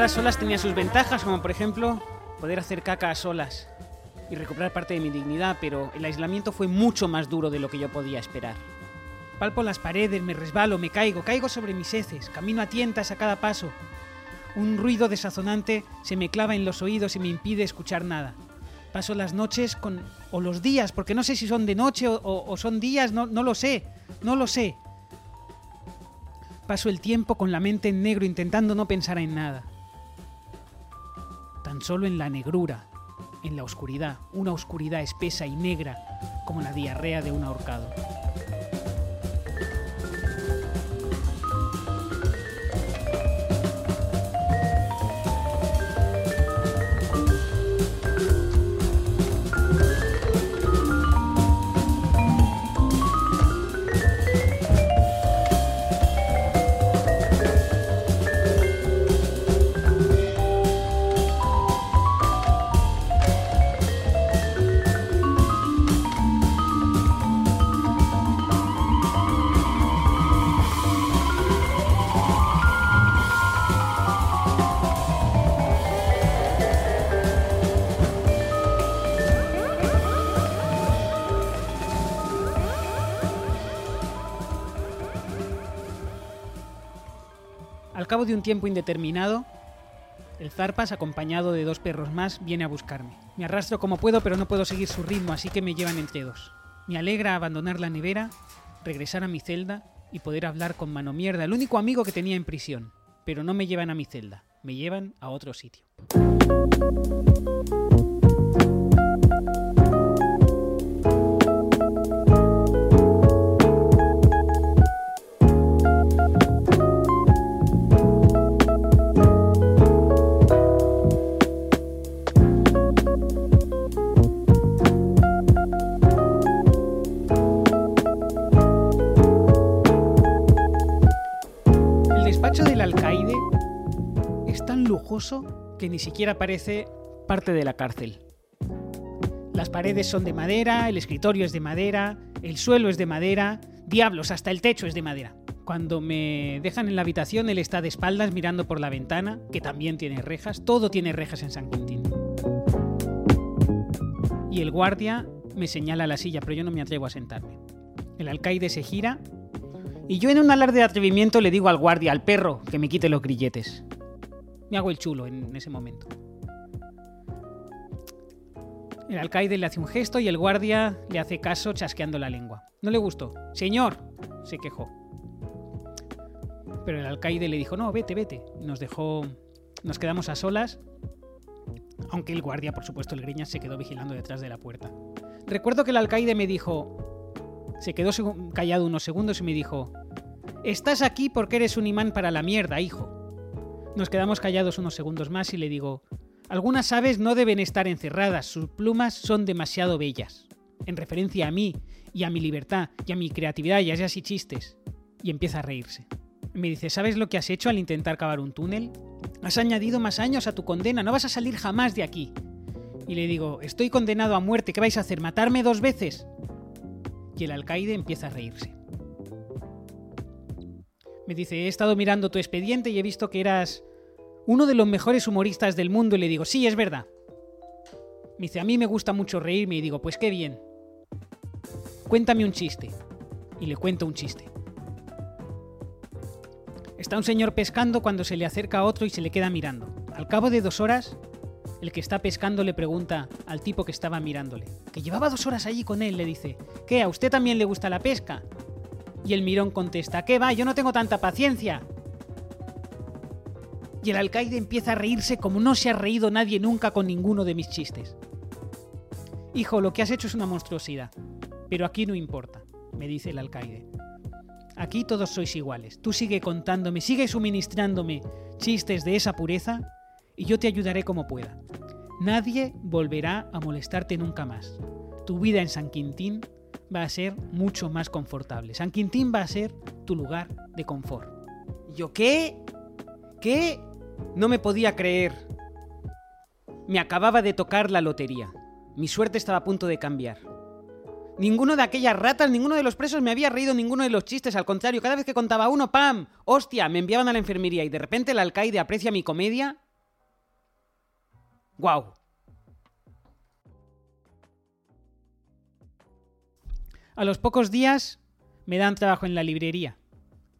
A solas tenía sus ventajas, como por ejemplo poder hacer caca a solas y recuperar parte de mi dignidad, pero el aislamiento fue mucho más duro de lo que yo podía esperar. Palpo las paredes, me resbalo, me caigo, caigo sobre mis heces, camino a tientas a cada paso. Un ruido desazonante se me clava en los oídos y me impide escuchar nada. Paso las noches con. o los días, porque no sé si son de noche o son días, no, no lo sé, no lo sé. Paso el tiempo con la mente en negro intentando no pensar en nada. Tan solo en la negrura, en la oscuridad, una oscuridad espesa y negra como la diarrea de un ahorcado. De un tiempo indeterminado, el zarpas, acompañado de dos perros más, viene a buscarme. Me arrastro como puedo, pero no puedo seguir su ritmo, así que me llevan entre dos. Me alegra abandonar la nevera, regresar a mi celda y poder hablar con Mano Mierda, el único amigo que tenía en prisión. Pero no me llevan a mi celda, me llevan a otro sitio. Que ni siquiera parece parte de la cárcel. Las paredes son de madera, el escritorio es de madera, el suelo es de madera, diablos, hasta el techo es de madera. Cuando me dejan en la habitación, él está de espaldas mirando por la ventana, que también tiene rejas, todo tiene rejas en San Quintín. Y el guardia me señala la silla, pero yo no me atrevo a sentarme. El alcaide se gira y yo en un alarde de atrevimiento le digo al guardia, al perro, que me quite los grilletes. Me hago el chulo en ese momento. El alcaide le hace un gesto y el guardia le hace caso chasqueando la lengua. No le gustó. Señor, se quejó. Pero el alcaide le dijo, no, vete, vete. Nos dejó, nos quedamos a solas, aunque el guardia, por supuesto, el griñas, se quedó vigilando detrás de la puerta. Recuerdo que el alcaide me dijo, se quedó callado unos segundos y me dijo, estás aquí porque eres un imán para la mierda, hijo. Nos quedamos callados unos segundos más y le digo, algunas aves no deben estar encerradas, sus plumas son demasiado bellas. En referencia a mí y a mi libertad y a mi creatividad y a y chistes. Y empieza a reírse. Me dice, ¿sabes lo que has hecho al intentar cavar un túnel? Has añadido más años a tu condena, no vas a salir jamás de aquí. Y le digo, estoy condenado a muerte, ¿qué vais a hacer? ¿Matarme dos veces? Y el alcaide empieza a reírse. Me dice, he estado mirando tu expediente y he visto que eras uno de los mejores humoristas del mundo. Y le digo, sí, es verdad. Me dice, a mí me gusta mucho reírme y digo, pues qué bien. Cuéntame un chiste. Y le cuento un chiste. Está un señor pescando cuando se le acerca a otro y se le queda mirando. Al cabo de dos horas, el que está pescando le pregunta al tipo que estaba mirándole, que llevaba dos horas allí con él, le dice, ¿qué? ¿A usted también le gusta la pesca? Y el mirón contesta, ¿qué va? Yo no tengo tanta paciencia. Y el alcaide empieza a reírse como no se ha reído nadie nunca con ninguno de mis chistes. Hijo, lo que has hecho es una monstruosidad. Pero aquí no importa, me dice el alcaide. Aquí todos sois iguales. Tú sigue contándome, sigue suministrándome chistes de esa pureza y yo te ayudaré como pueda. Nadie volverá a molestarte nunca más. Tu vida en San Quintín va a ser mucho más confortable. San Quintín va a ser tu lugar de confort. ¿Y ¿Yo qué? ¿Qué? No me podía creer. Me acababa de tocar la lotería. Mi suerte estaba a punto de cambiar. Ninguno de aquellas ratas, ninguno de los presos me había reído ninguno de los chistes. Al contrario, cada vez que contaba uno, ¡pam! ¡Hostia! Me enviaban a la enfermería y de repente el alcaide aprecia mi comedia. ¡Guau! A los pocos días me dan trabajo en la librería.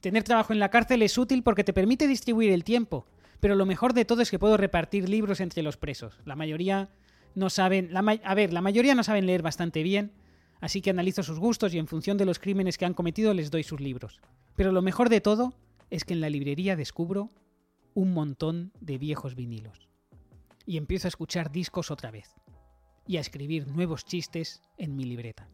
Tener trabajo en la cárcel es útil porque te permite distribuir el tiempo, pero lo mejor de todo es que puedo repartir libros entre los presos. La mayoría no saben, la a ver, la mayoría no saben leer bastante bien, así que analizo sus gustos y en función de los crímenes que han cometido les doy sus libros. Pero lo mejor de todo es que en la librería descubro un montón de viejos vinilos. Y empiezo a escuchar discos otra vez. Y a escribir nuevos chistes en mi libreta.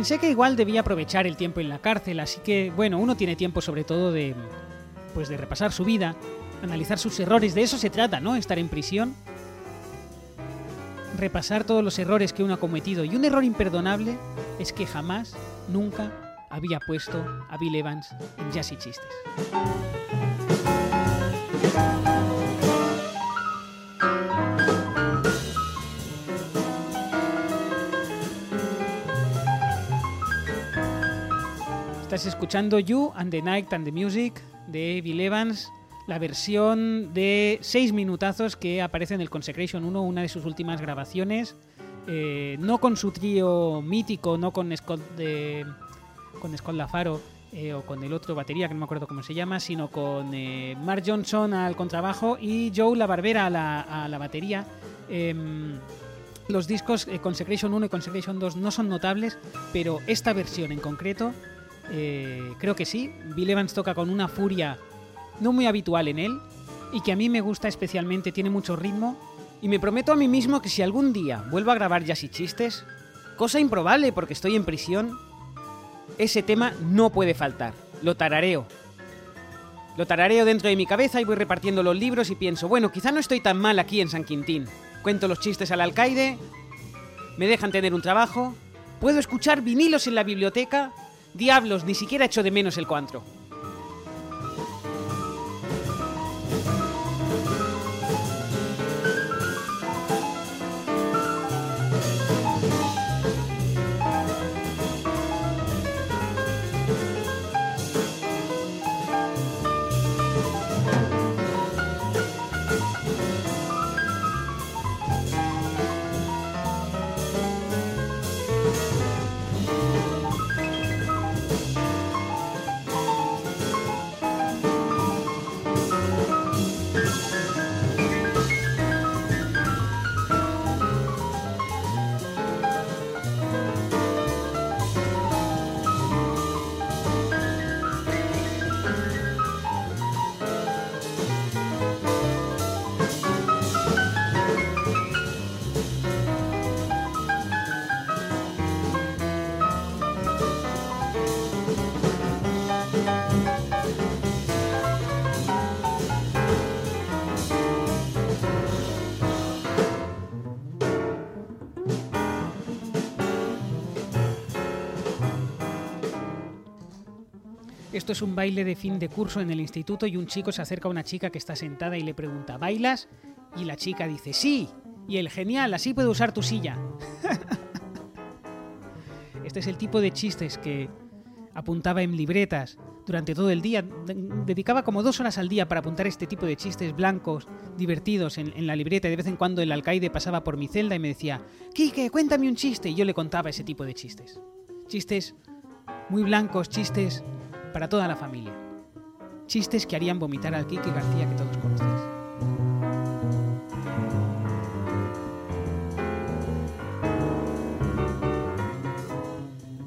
Pensé que igual debía aprovechar el tiempo en la cárcel, así que, bueno, uno tiene tiempo sobre todo de, pues de repasar su vida, analizar sus errores, de eso se trata, ¿no? Estar en prisión. Repasar todos los errores que uno ha cometido. Y un error imperdonable es que jamás, nunca había puesto a Bill Evans en Jazz y Chistes. Estás escuchando You and the Night and the Music de Bill Evans, la versión de seis minutazos que aparece en el Consecration 1, una de sus últimas grabaciones. eh, no con su trío mítico, no con Scott, con Scott Lafaro eh, o con el otro batería, que no me acuerdo cómo se llama, sino con eh, Mark Johnson al contrabajo y Joe La Barbera a la, a la batería. Em, los discos Consecration 1 y Consecration 2 no son notables, pero esta versión en concreto eh, creo que sí. Bill Evans toca con una furia no muy habitual en él y que a mí me gusta especialmente, tiene mucho ritmo. Y me prometo a mí mismo que si algún día vuelvo a grabar jazz y chistes, cosa improbable porque estoy en prisión, ese tema no puede faltar. Lo tarareo. Lo tarareo dentro de mi cabeza y voy repartiendo los libros y pienso, bueno, quizá no estoy tan mal aquí en San Quintín. Cuento los chistes al alcaide, me dejan tener un trabajo, puedo escuchar vinilos en la biblioteca. Diablos, ni siquiera echo de menos el cuantro. Es un baile de fin de curso en el instituto y un chico se acerca a una chica que está sentada y le pregunta, ¿bailas? Y la chica dice, sí. Y el genial, así puedo usar tu silla. este es el tipo de chistes que apuntaba en libretas durante todo el día. De- Dedicaba como dos horas al día para apuntar este tipo de chistes blancos, divertidos en, en la libreta. Y de vez en cuando el alcaide pasaba por mi celda y me decía, Quique, cuéntame un chiste. Y yo le contaba ese tipo de chistes. Chistes muy blancos, chistes para toda la familia. Chistes que harían vomitar al Quique García que todos conocéis.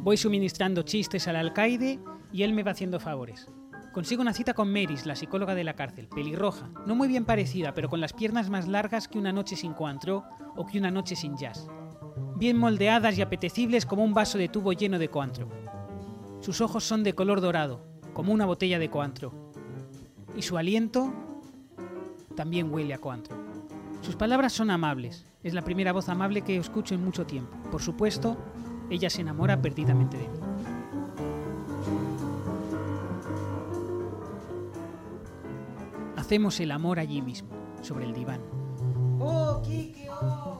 Voy suministrando chistes al alcaide y él me va haciendo favores. Consigo una cita con Meris, la psicóloga de la cárcel, pelirroja, no muy bien parecida, pero con las piernas más largas que una noche sin coantro o que una noche sin jazz. Bien moldeadas y apetecibles como un vaso de tubo lleno de coantro. Sus ojos son de color dorado, como una botella de coantro. Y su aliento también huele a coantro. Sus palabras son amables. Es la primera voz amable que escucho en mucho tiempo. Por supuesto, ella se enamora perdidamente de mí. Hacemos el amor allí mismo, sobre el diván. ¡Oh, Kike! ¡Oh!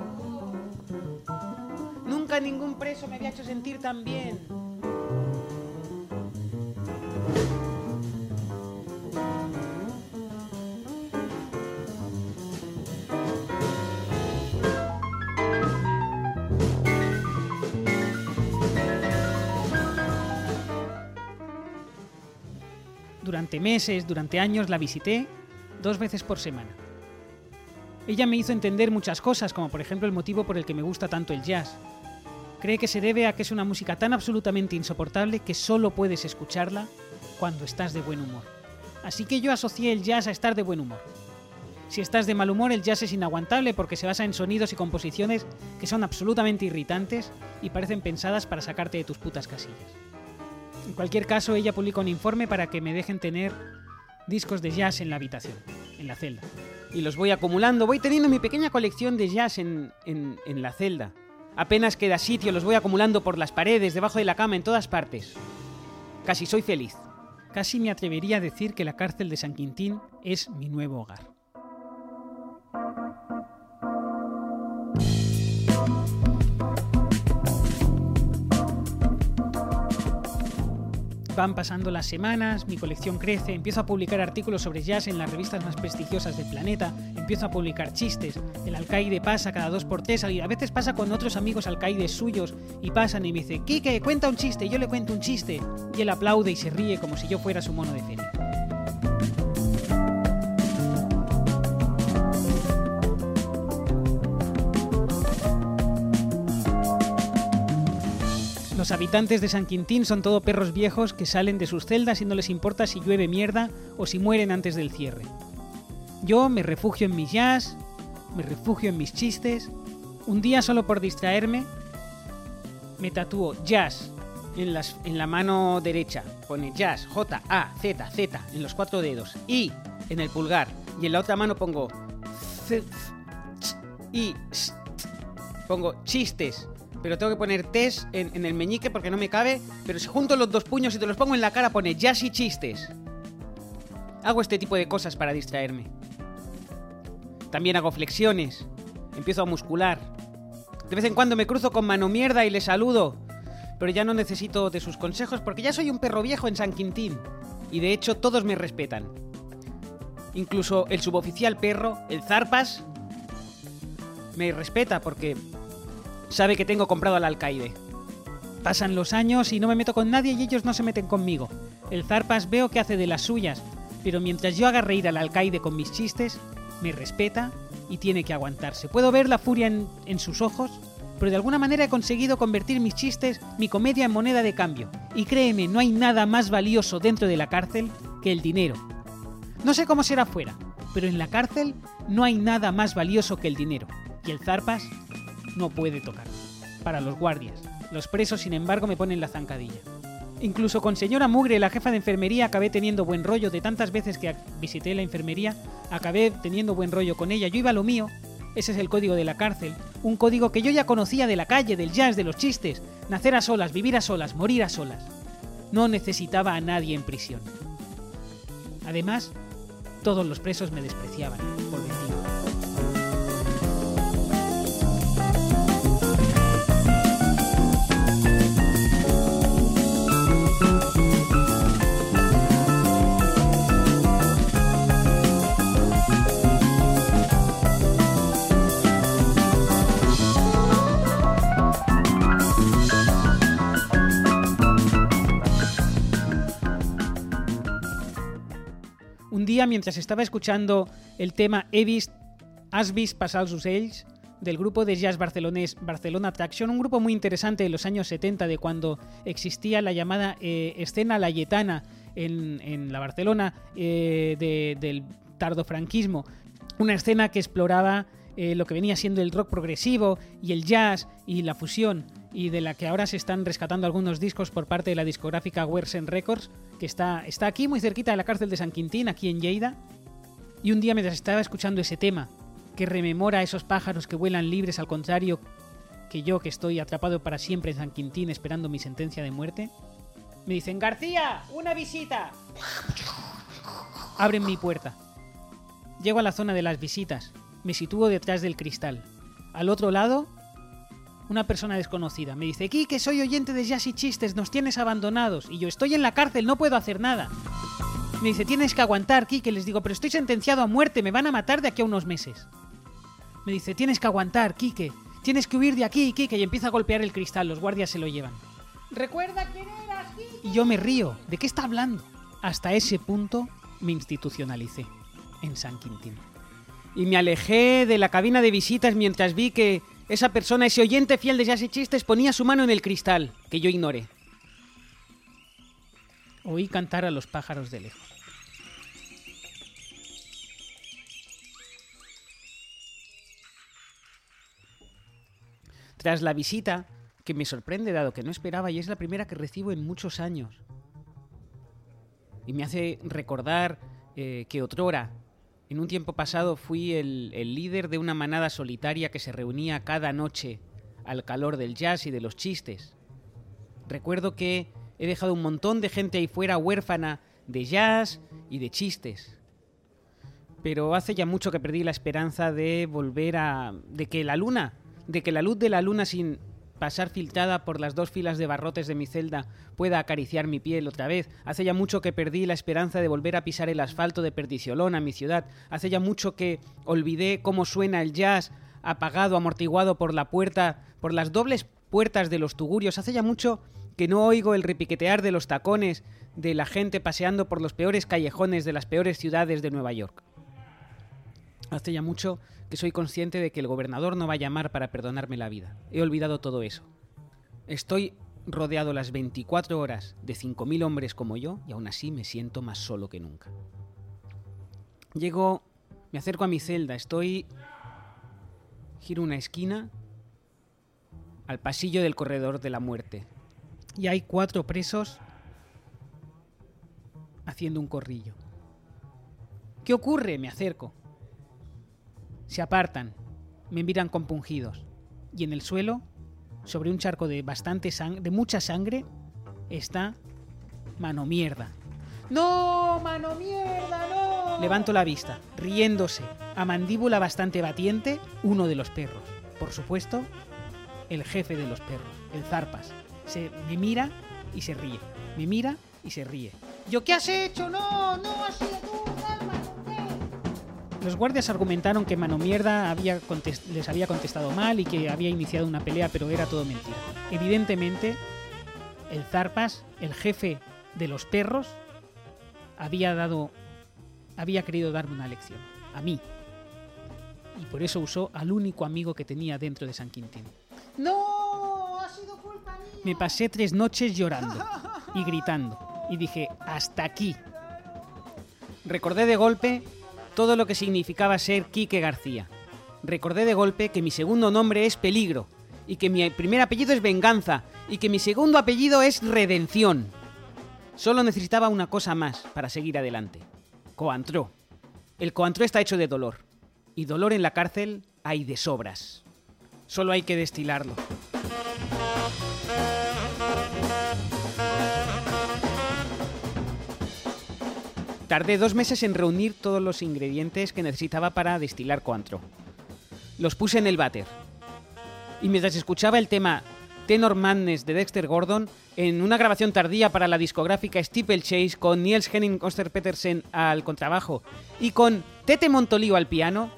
Nunca ningún preso me había hecho sentir tan bien. Durante meses, durante años la visité dos veces por semana. Ella me hizo entender muchas cosas, como por ejemplo el motivo por el que me gusta tanto el jazz. Cree que se debe a que es una música tan absolutamente insoportable que solo puedes escucharla cuando estás de buen humor. Así que yo asocié el jazz a estar de buen humor. Si estás de mal humor, el jazz es inaguantable porque se basa en sonidos y composiciones que son absolutamente irritantes y parecen pensadas para sacarte de tus putas casillas. En cualquier caso, ella publica un informe para que me dejen tener discos de jazz en la habitación, en la celda. Y los voy acumulando, voy teniendo mi pequeña colección de jazz en, en- en la celda. Apenas queda sitio, los voy acumulando por las paredes, debajo de la cama, en todas partes. Casi soy feliz. Casi me atrevería a decir que la cárcel de San Quintín es mi nuevo hogar. Van pasando las semanas, mi colección crece, empiezo a publicar artículos sobre jazz en las revistas más prestigiosas del planeta, empiezo a publicar chistes, el alcaide pasa cada dos por tres, y a veces pasa con otros amigos alcaides suyos y pasan y me dice, Kike, cuenta un chiste, yo le cuento un chiste, y él aplaude y se ríe como si yo fuera su mono de feria. Los habitantes de San Quintín son todo perros viejos que salen de sus celdas y no les importa si llueve mierda o si mueren antes del cierre. Yo me refugio en mis jazz, me refugio en mis chistes. Un día solo por distraerme me tatúo jazz en, en la mano derecha. Pone jazz, J, A, Z, Z en los cuatro dedos. Y en el pulgar. Y en la otra mano pongo y pongo chistes. Pero tengo que poner tes en, en el meñique porque no me cabe. Pero si junto los dos puños y te los pongo en la cara pone jazz y chistes. Hago este tipo de cosas para distraerme. También hago flexiones. Empiezo a muscular. De vez en cuando me cruzo con mano mierda y le saludo. Pero ya no necesito de sus consejos porque ya soy un perro viejo en San Quintín. Y de hecho todos me respetan. Incluso el suboficial perro, el Zarpas, me respeta porque sabe que tengo comprado al alcaide. Pasan los años y no me meto con nadie y ellos no se meten conmigo. El Zarpas veo que hace de las suyas, pero mientras yo haga reír al alcaide con mis chistes, me respeta y tiene que aguantarse. Puedo ver la furia en, en sus ojos, pero de alguna manera he conseguido convertir mis chistes, mi comedia en moneda de cambio. Y créeme, no hay nada más valioso dentro de la cárcel que el dinero. No sé cómo será fuera, pero en la cárcel no hay nada más valioso que el dinero. Y el Zarpas no puede tocar. Para los guardias. Los presos, sin embargo, me ponen la zancadilla. Incluso con señora Mugre, la jefa de enfermería, acabé teniendo buen rollo. De tantas veces que visité la enfermería, acabé teniendo buen rollo con ella. Yo iba a lo mío. Ese es el código de la cárcel. Un código que yo ya conocía de la calle, del jazz, de los chistes. Nacer a solas, vivir a solas, morir a solas. no necesitaba a nadie en prisión. Además, todos los presos me despreciaban por vendido. Mientras estaba escuchando el tema He vist, Has vist del grupo de jazz barcelonés Barcelona Attraction, un grupo muy interesante de los años 70, de cuando existía la llamada eh, escena layetana en, en la Barcelona eh, de- del tardofranquismo. Una escena que exploraba eh, lo que venía siendo el rock progresivo y el jazz y la fusión, y de la que ahora se están rescatando algunos discos por parte de la discográfica Wersen Records, que está, está aquí muy cerquita de la cárcel de San Quintín, aquí en Lleida. Y un día mientras estaba escuchando ese tema, que rememora a esos pájaros que vuelan libres al contrario que yo que estoy atrapado para siempre en San Quintín esperando mi sentencia de muerte, me dicen, García, una visita. Abren mi puerta. Llego a la zona de las visitas. Me sitúo detrás del cristal. Al otro lado, una persona desconocida. Me dice, que soy oyente de Jazz y Chistes, nos tienes abandonados. Y yo estoy en la cárcel, no puedo hacer nada. Me dice, tienes que aguantar, Kike. Les digo, pero estoy sentenciado a muerte, me van a matar de aquí a unos meses. Me dice, tienes que aguantar, Kike. Tienes que huir de aquí, Kike. Y empieza a golpear el cristal, los guardias se lo llevan. ¿Recuerda quién eras, Kike? Y yo me río. ¿De qué está hablando? Hasta ese punto me institucionalicé en San Quintín. Y me alejé de la cabina de visitas mientras vi que esa persona, ese oyente fiel de Jazz y Chistes, ponía su mano en el cristal, que yo ignoré. Oí cantar a los pájaros de lejos. Tras la visita, que me sorprende dado que no esperaba y es la primera que recibo en muchos años. Y me hace recordar eh, que otrora, en un tiempo pasado, fui el, líder de una manada solitaria que se reunía cada noche al calor del jazz y de los chistes. Recuerdo que he dejado un montón de gente ahí fuera huérfana de jazz y de chistes. Pero hace ya mucho que perdí la esperanza de volver a... de que la luna, de que la luz de la luna sin pasar filtrada por las dos filas de barrotes de mi celda pueda acariciar mi piel otra vez. Hace ya mucho que perdí la esperanza de volver a pisar el asfalto de Perdiciolona, mi ciudad. Hace ya mucho que olvidé cómo suena el jazz apagado, amortiguado por la puerta, por las dobles puertas de los tugurios. Hace ya mucho que no oigo el repiquetear de los tacones de la gente paseando por los peores callejones de las peores ciudades de Nueva York. Hace ya mucho que soy consciente de que el gobernador no va a llamar para perdonarme la vida. He olvidado todo eso. Estoy rodeado las 24 horas de 5.000 hombres como yo y aún así me siento más solo que nunca. Llego, me acerco a mi celda, estoy... Giro una esquina al pasillo del corredor de la muerte. Y hay cuatro presos haciendo un corrillo. ¿Qué ocurre? Me acerco. Se apartan, me miran compungidos. Y en el suelo, sobre un charco de bastante sang- de mucha sangre, está mano mierda. ¡No! ¡Mano mierda! ¡No! Levanto la vista, riéndose, a mandíbula bastante batiente, uno de los perros. Por supuesto, el jefe de los perros, el zarpas. Se me mira y se ríe. Me mira y se ríe. ¿Yo qué has hecho? No, no. Los guardias argumentaron que Mano Mierda había les había contestado mal y que había iniciado una pelea, pero era todo mentira. Evidentemente, el Zarpas, el jefe de los perros, había dado. había querido darme una lección. A mí. Y por eso usó al único amigo que tenía dentro de San Quintín. ¡No! ¡Ha sido culpa mía! Me pasé tres noches llorando y gritando. Y dije, hasta aquí. Recordé de golpe todo lo que significaba ser Quique García. Recordé de golpe que mi segundo nombre es Peligro, y que mi primer apellido es Venganza, y que mi segundo apellido es Redención. Solo necesitaba una cosa más para seguir adelante. Coantró. El coantró está hecho de dolor, y dolor en la cárcel hay de sobras. Solo hay que destilarlo. Tardé dos meses en reunir todos los ingredientes que necesitaba para destilar Coantro. Los puse en el váter. Y mientras escuchaba el tema Tenor Madness de Dexter Gordon, en una grabación tardía para la discográfica Steeplechase con Niels Henning Oster Petersen al contrabajo y con Tete Montolío al piano,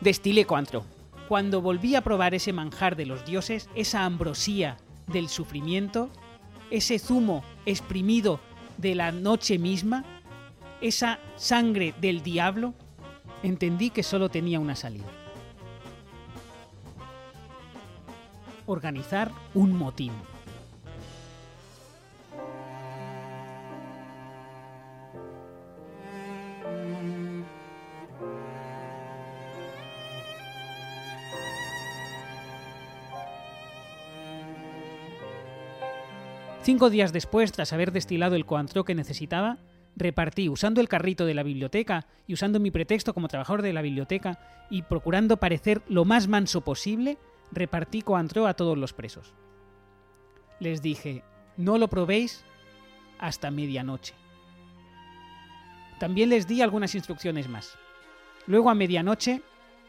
destilé Coantro. Cuando volví a probar ese manjar de los dioses, esa ambrosía del sufrimiento, ese zumo exprimido de la noche misma, esa sangre del diablo, entendí que solo tenía una salida. Organizar un motín. Cinco días después, tras haber destilado el coantro que necesitaba, repartí, usando el carrito de la biblioteca y usando mi pretexto como trabajador de la biblioteca y procurando parecer lo más manso posible, repartí coantro a todos los presos. Les dije, no lo probéis hasta medianoche. También les di algunas instrucciones más. Luego a medianoche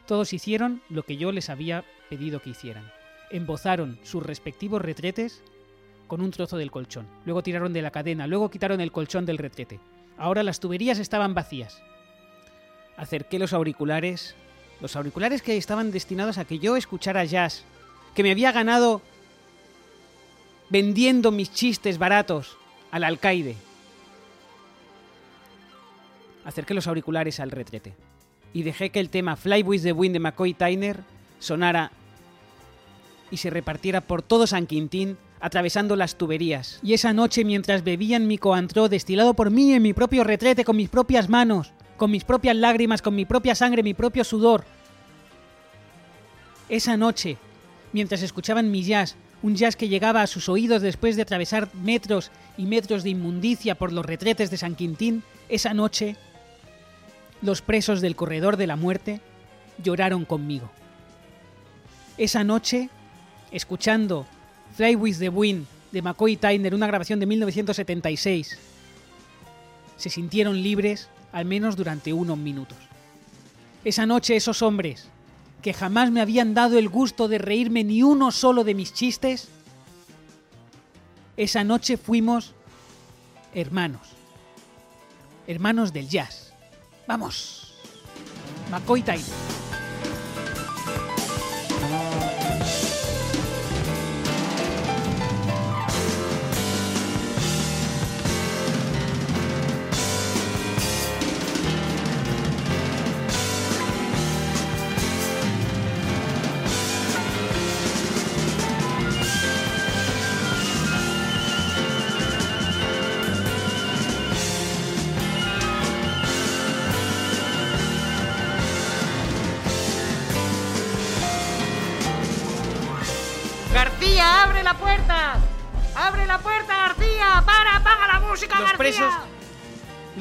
todos hicieron lo que yo les había pedido que hicieran. Embozaron sus respectivos retretes con un trozo del colchón. Luego tiraron de la cadena, luego quitaron el colchón del retrete. Ahora las tuberías estaban vacías. Acerqué los auriculares, los auriculares que estaban destinados a que yo escuchara jazz, que me había ganado vendiendo mis chistes baratos al alcaide. Acerqué los auriculares al retrete y dejé que el tema Fly with the Wind de McCoy Tyner sonara y se repartiera por todo San Quintín atravesando las tuberías. Y esa noche mientras bebían mi coantró destilado por mí en mi propio retrete con mis propias manos, con mis propias lágrimas, con mi propia sangre, mi propio sudor. Esa noche, mientras escuchaban mi jazz, un jazz que llegaba a sus oídos después de atravesar metros y metros de inmundicia por los retretes de San Quintín, esa noche, los presos del corredor de la muerte lloraron conmigo. Esa noche, escuchando Fly with the Wind de McCoy Tyner, una grabación de 1976, se sintieron libres al menos durante unos minutos. Esa noche esos hombres, que jamás me habían dado el gusto de reírme ni uno solo de mis chistes, esa noche fuimos hermanos, hermanos del jazz. Vamos, McCoy Tyner.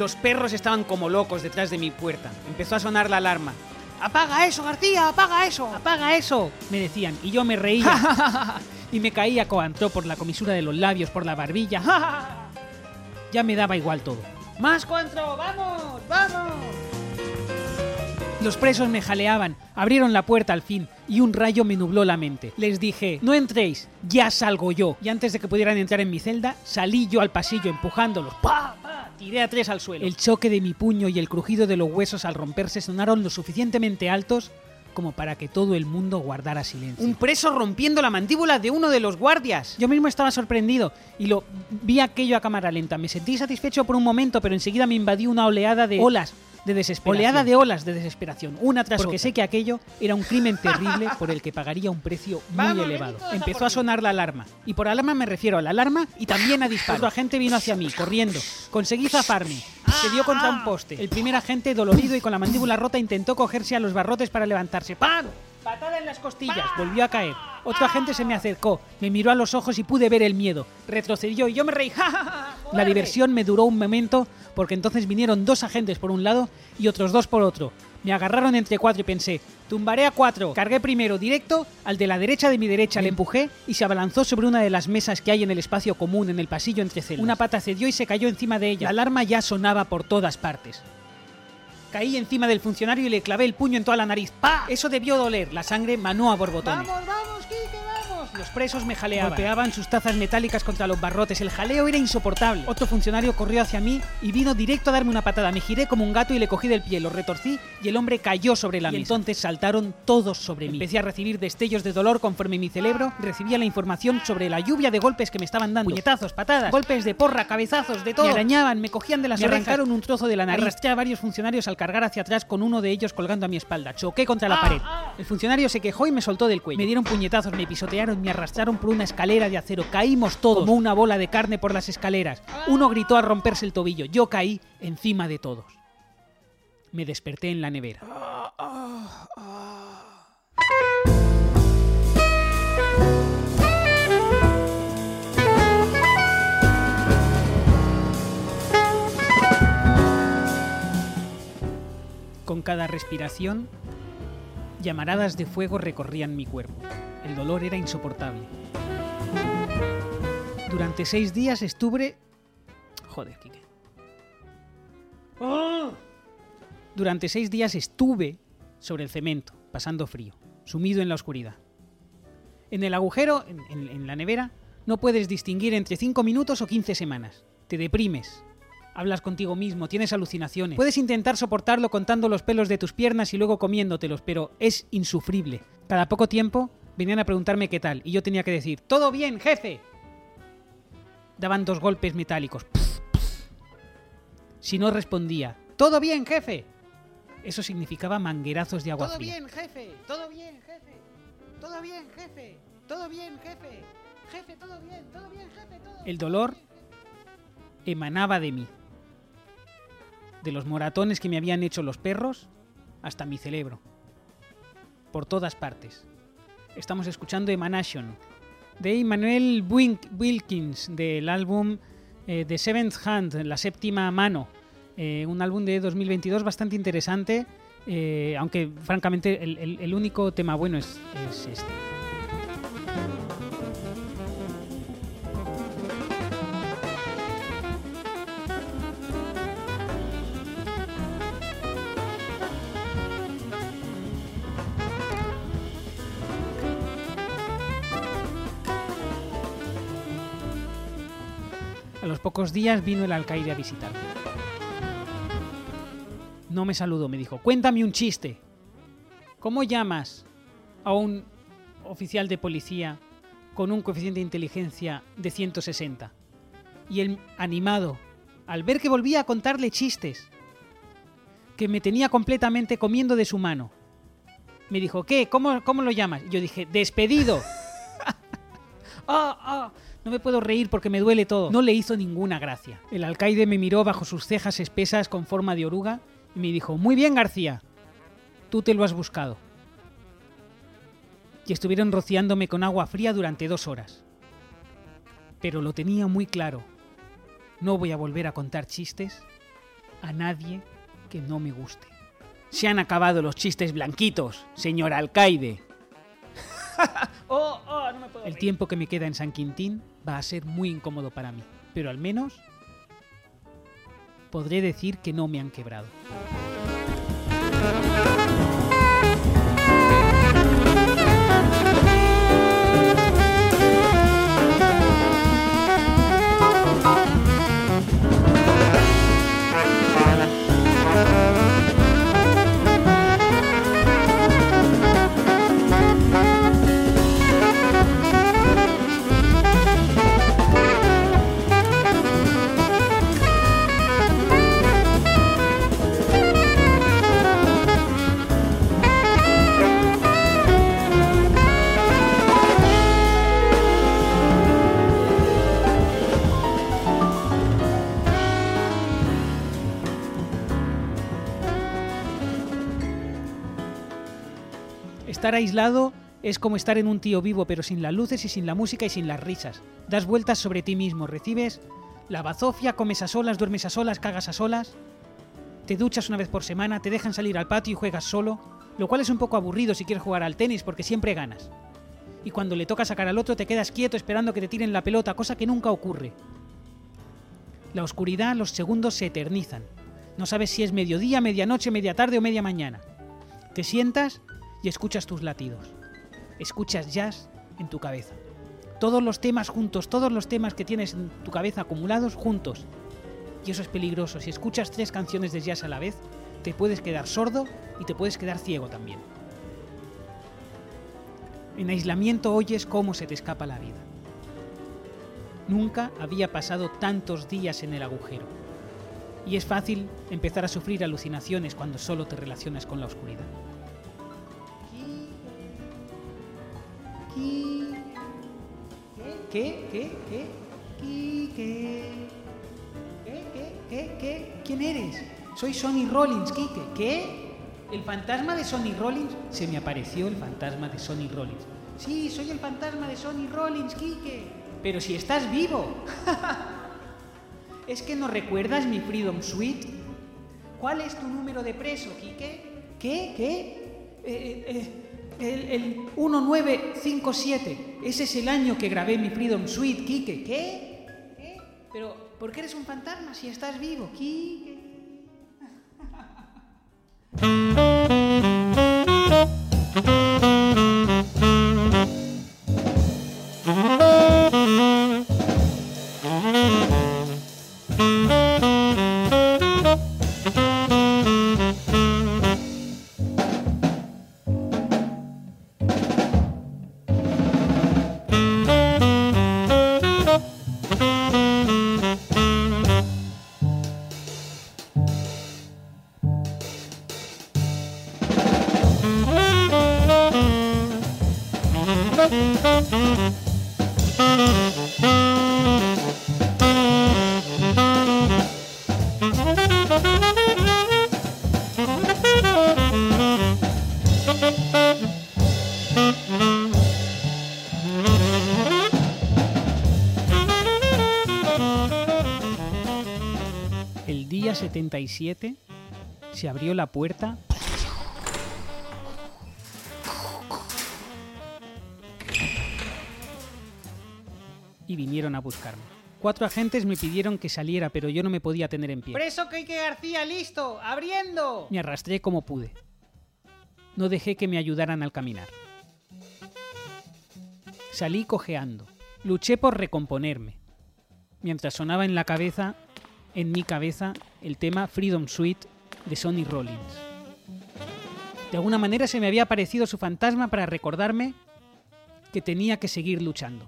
Los perros estaban como locos detrás de mi puerta. Empezó a sonar la alarma. ¡Apaga eso, García! ¡Apaga eso! ¡Apaga eso! Me decían, y yo me reía. y me caía coantró por la comisura de los labios, por la barbilla. ya me daba igual todo. ¡Más coantro! ¡Vamos! ¡Vamos! Los presos me jaleaban, abrieron la puerta al fin y un rayo me nubló la mente. Les dije, no entréis, ya salgo yo. Y antes de que pudieran entrar en mi celda, salí yo al pasillo empujándolos. ¡Pa! Tiré a tres al suelo. El choque de mi puño y el crujido de los huesos al romperse sonaron lo suficientemente altos como para que todo el mundo guardara silencio. Un preso rompiendo la mandíbula de uno de los guardias. Yo mismo estaba sorprendido y lo vi aquello a cámara lenta. Me sentí satisfecho por un momento, pero enseguida me invadió una oleada de olas de desesperación. Oleada de olas de desesperación, una tras Porque sé que aquello era un crimen terrible por el que pagaría un precio muy elevado. Empezó a sonar la alarma. Y por alarma me refiero a la alarma y también a disparos. Otro agente vino hacia mí, corriendo. Conseguí zafarme. Se dio contra un poste. El primer agente, dolorido y con la mandíbula rota, intentó cogerse a los barrotes para levantarse. ¡Pam! Patada en las costillas. Volvió a caer. Otro agente se me acercó, me miró a los ojos y pude ver el miedo. Retrocedió y yo me reí. ¡Ja, ja, ja! La diversión me duró un momento porque entonces vinieron dos agentes por un lado y otros dos por otro. Me agarraron entre cuatro y pensé, tumbaré a cuatro. Cargué primero directo al de la derecha de mi derecha, le empujé y se abalanzó sobre una de las mesas que hay en el espacio común en el pasillo entre celdas. Una pata cedió y se cayó encima de ella. La alarma ya sonaba por todas partes. Caí encima del funcionario y le clavé el puño en toda la nariz. ¡Pa! Eso debió doler. La sangre manó a borbotones. ¡Vamos, vamos, vamos! Los presos me jaleaban. Golpeaban sus tazas metálicas contra los barrotes. El jaleo era insoportable. Otro funcionario corrió hacia mí y vino directo a darme una patada. Me giré como un gato y le cogí del pie. Lo retorcí y el hombre cayó sobre la mesa. Y entonces saltaron todos sobre mí. Empecé a recibir destellos de dolor conforme mi cerebro recibía la información sobre la lluvia de golpes que me estaban dando. Puñetazos, patadas, golpes de porra, cabezazos, de todo. Me arañaban, me cogían de las me arrancaron un trozo de la nariz. Arrastré a varios funcionarios al cargar hacia atrás con uno de ellos colgando a mi espalda. Choqué contra la pared. El funcionario se quejó y me soltó del cuello. Me dieron puñetazos, me pisotearon, me arrastraron por una escalera de acero. Caímos todos como una bola de carne por las escaleras. Uno gritó a romperse el tobillo. Yo caí encima de todos. Me desperté en la nevera. Con cada respiración, llamaradas de fuego recorrían mi cuerpo. El dolor era insoportable. Durante seis días estuve... Joder, Kike. ¡Ah! Durante seis días estuve sobre el cemento, pasando frío, sumido en la oscuridad. En el agujero, en, en- en la nevera, no puedes distinguir entre cinco minutos o 15 semanas. Te deprimes. Hablas contigo mismo, tienes alucinaciones. Puedes intentar soportarlo contando los pelos de tus piernas y luego comiéndotelos, pero es insufrible. Cada poco tiempo venían a preguntarme qué tal, y yo tenía que decir, ¡Todo bien, jefe! Daban dos golpes metálicos. Si no respondía, ¡Todo bien, jefe! Eso significaba manguerazos de agua Todo fría. bien, jefe. Todo bien, jefe. Todo bien, jefe. Todo bien, jefe. Jefe, todo bien. Todo bien, jefe. Todo El dolor emanaba de mí. De los moratones que me habían hecho los perros hasta mi cerebro. Por todas partes. Estamos escuchando Emanation de Emmanuel Wink- Wilkins del álbum eh, The Seventh Hand, la séptima mano. Eh, un álbum de 2022 bastante interesante, eh, aunque francamente el, el- el único tema bueno es, es este. Pocos días vino el alcaide a visitarme. No me saludó, me dijo, cuéntame un chiste. ¿Cómo llamas a un oficial de policía con un coeficiente de inteligencia de 160? Y él, animado, al ver que volvía a contarle chistes, que me tenía completamente comiendo de su mano, me dijo, ¿qué? ¿Cómo, cómo lo llamas? Y yo dije, despedido. ¡Ah, ah! No me puedo reír porque me duele todo. No le hizo ninguna gracia. El alcaide me miró bajo sus cejas espesas con forma de oruga y me dijo, muy bien García, tú te lo has buscado. Y estuvieron rociándome con agua fría durante dos horas. Pero lo tenía muy claro. No voy a volver a contar chistes a nadie que no me guste. Se han acabado los chistes blanquitos, señor alcaide. El tiempo que me queda en San Quintín va a ser muy incómodo para mí, pero al menos podré decir que no me han quebrado. Estar aislado es como estar en un tío vivo, pero sin las luces y sin la música y sin las risas. Das vueltas sobre ti mismo, recibes la bazofia, comes a solas, duermes a solas, cagas a solas. te duchas una vez por semana, te dejan salir al patio y juegas solo, lo cual es un poco aburrido si quieres jugar al tenis porque siempre ganas. Y cuando le toca sacar al otro te quedas quieto esperando que te tiren la pelota, cosa que nunca ocurre. La oscuridad, los segundos se eternizan. No sabes si es mediodía, medianoche, media tarde o media mañana. Te sientas y escuchas tus latidos. Escuchas jazz en tu cabeza. Todos los temas juntos, todos los temas que tienes en tu cabeza acumulados juntos. Y eso es peligroso. Si escuchas tres canciones de jazz a la vez, te puedes quedar sordo y te puedes quedar ciego también. En aislamiento oyes cómo se te escapa la vida. Nunca había pasado tantos días en el agujero. Y es fácil empezar a sufrir alucinaciones cuando solo te relacionas con la oscuridad. ¿Qué? ¿Qué? ¿Qué? Quique. ¿Qué? ¿Qué? ¿Qué? ¿Qué? ¿Quién eres? Soy Sonny Rollins, Quique. ¿Qué? ¿El fantasma de Sonny Rollins? Se me apareció el fantasma de Sonny Rollins. Sí, soy el fantasma de Sonny Rollins, Quique. Pero si estás vivo. ¿Es que no recuerdas mi Freedom Suite? ¿Cuál es tu número de preso, Quique? ¿Qué? ¿Qué? Eh, eh, el, el 1957. Ese es el año que grabé mi Freedom Suite, Quique. ¿Qué? ¿Qué? Pero, ¿por qué eres un fantasma si estás vivo, Quique? se abrió la puerta. Y vinieron a buscarme. Cuatro agentes me pidieron que saliera, pero yo no me podía tener en pie. ¡Preso Kike García, listo! ¡Abriendo! Me arrastré como pude. No dejé que me ayudaran al caminar. Salí cojeando. Luché por recomponerme. Mientras sonaba en la cabeza en mi cabeza, el tema Freedom Suite de Sonny Rollins. De alguna manera se me había aparecido su fantasma para recordarme que tenía que seguir luchando.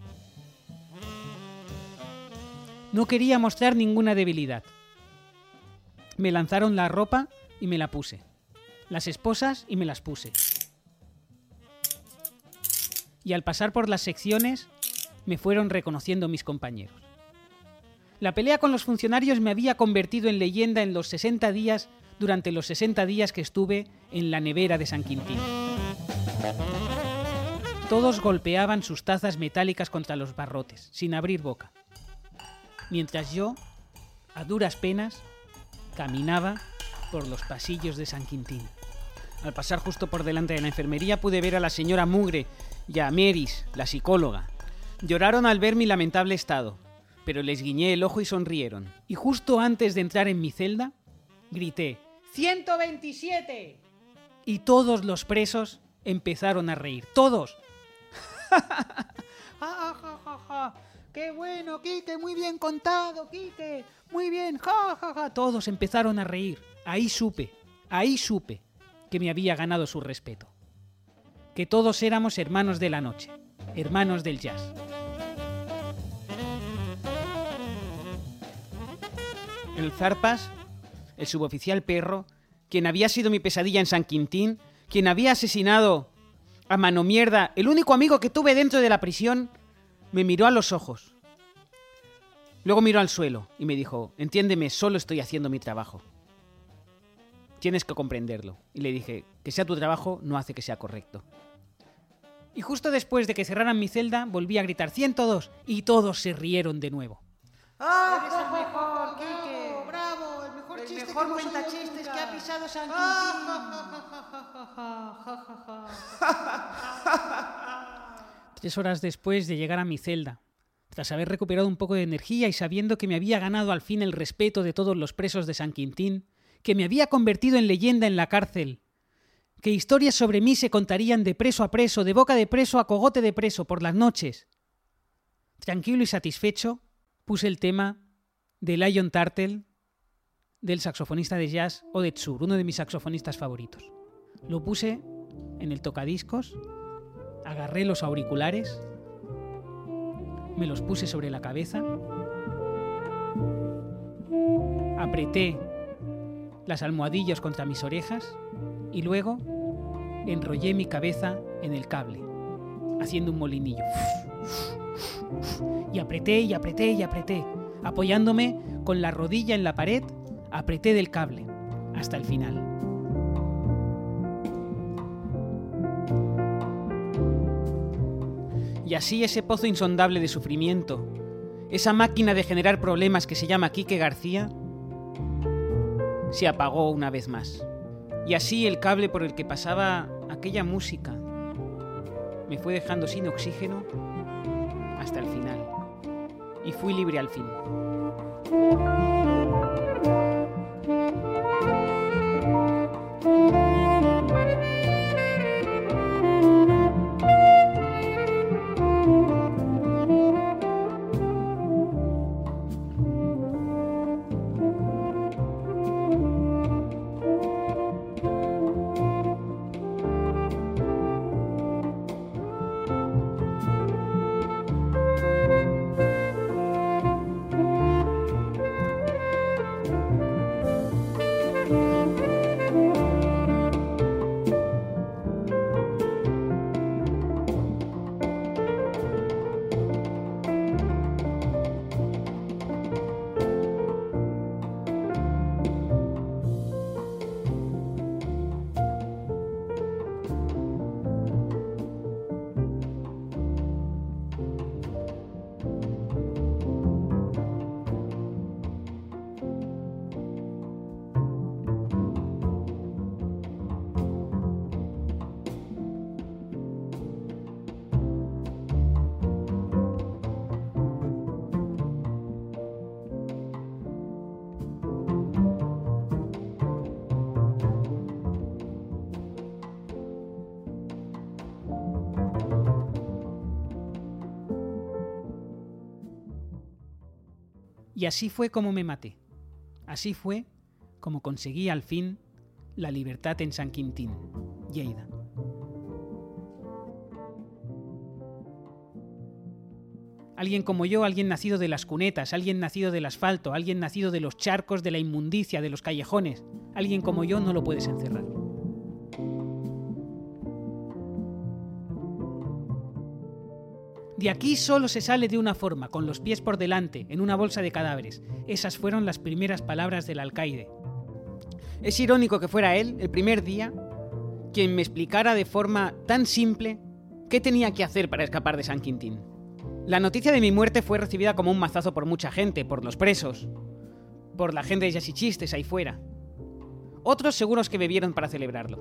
No quería mostrar ninguna debilidad. Me lanzaron la ropa y me la puse. Las esposas y me las puse. Y al pasar por las secciones me fueron reconociendo mis compañeros. La pelea con los funcionarios me había convertido en leyenda en los 60 días durante los 60 días que estuve en la nevera de San Quintín. Todos golpeaban sus tazas metálicas contra los barrotes, sin abrir boca mientras yo, a duras penas, caminaba por los pasillos de San Quintín. Al pasar justo por delante de la enfermería pude ver a la señora Mugre y a Meris, la psicóloga. Lloraron al ver mi lamentable estado, pero les guiñé el ojo y sonrieron. Y justo antes de entrar en mi celda, grité ¡127! Y todos los presos empezaron a reír. ¡Todos! ¡Ja, ja, ja, ja! ¡Qué bueno, Quique! ¡Muy bien contado, Quique! ¡Muy bien! ¡Ja, ja, ja! Todos empezaron a reír. Ahí supe, ahí supe que me había ganado su respeto. Que todos éramos hermanos de la noche, hermanos del jazz. El Zarpas, el suboficial perro, quien había sido mi pesadilla en San Quintín, quien había asesinado a mano mierda, el único amigo que tuve dentro de la prisión, me miró a los ojos. Luego miró al suelo y me dijo, entiéndeme, solo estoy haciendo mi trabajo. Tienes que comprenderlo. Y le dije, que sea tu trabajo no hace que sea correcto. Y justo después de que cerraran mi celda, volví a gritar 102 y todos se rieron de nuevo. ¡Ah! ¡Bravo! El mejor chiste mejor cuenta chistes que ha pisado San Tres horas después de llegar a mi celda, tras haber recuperado un poco de energía y sabiendo que me había ganado al fin el respeto de todos los presos de San Quintín, que me había convertido en leyenda en la cárcel, que historias sobre mí se contarían de preso a preso, de boca de preso a cogote de preso por las noches. Tranquilo y satisfecho, puse el tema de Lion Turtle del saxofonista de jazz Ode Tsur, uno de mis saxofonistas favoritos. Lo puse en el tocadiscos, agarré los auriculares, me los puse sobre la cabeza, apreté las almohadillas contra mis orejas y luego enrollé mi cabeza en el cable, haciendo un molinillo. Y apreté y apreté y apreté, apoyándome con la rodilla en la pared, apreté del cable hasta el final. Y así ese pozo insondable de sufrimiento, esa máquina de generar problemas que se llama Quique García, se apagó una vez más. Y así el cable por el que pasaba aquella música me fue dejando sin oxígeno hasta el final. Y fui libre al fin. Así fue como me maté. Así fue como conseguí al fin la libertad en San Quintín, Lleida. Alguien como yo, alguien nacido de las cunetas, alguien nacido del asfalto, alguien nacido de los charcos, de la inmundicia, de los callejones, alguien como yo no lo puedes encerrar. De aquí solo se sale de una forma, con los pies por delante, en una bolsa de cadáveres. Esas fueron las primeras palabras del alcaide. Es irónico que fuera él, el primer día, quien me explicara de forma tan simple qué tenía que hacer para escapar de San Quintín. La noticia de mi muerte fue recibida como un mazazo por mucha gente, por los presos, por la gente de Jazz y Chistes ahí fuera. Otros seguros que bebieron para celebrarlo.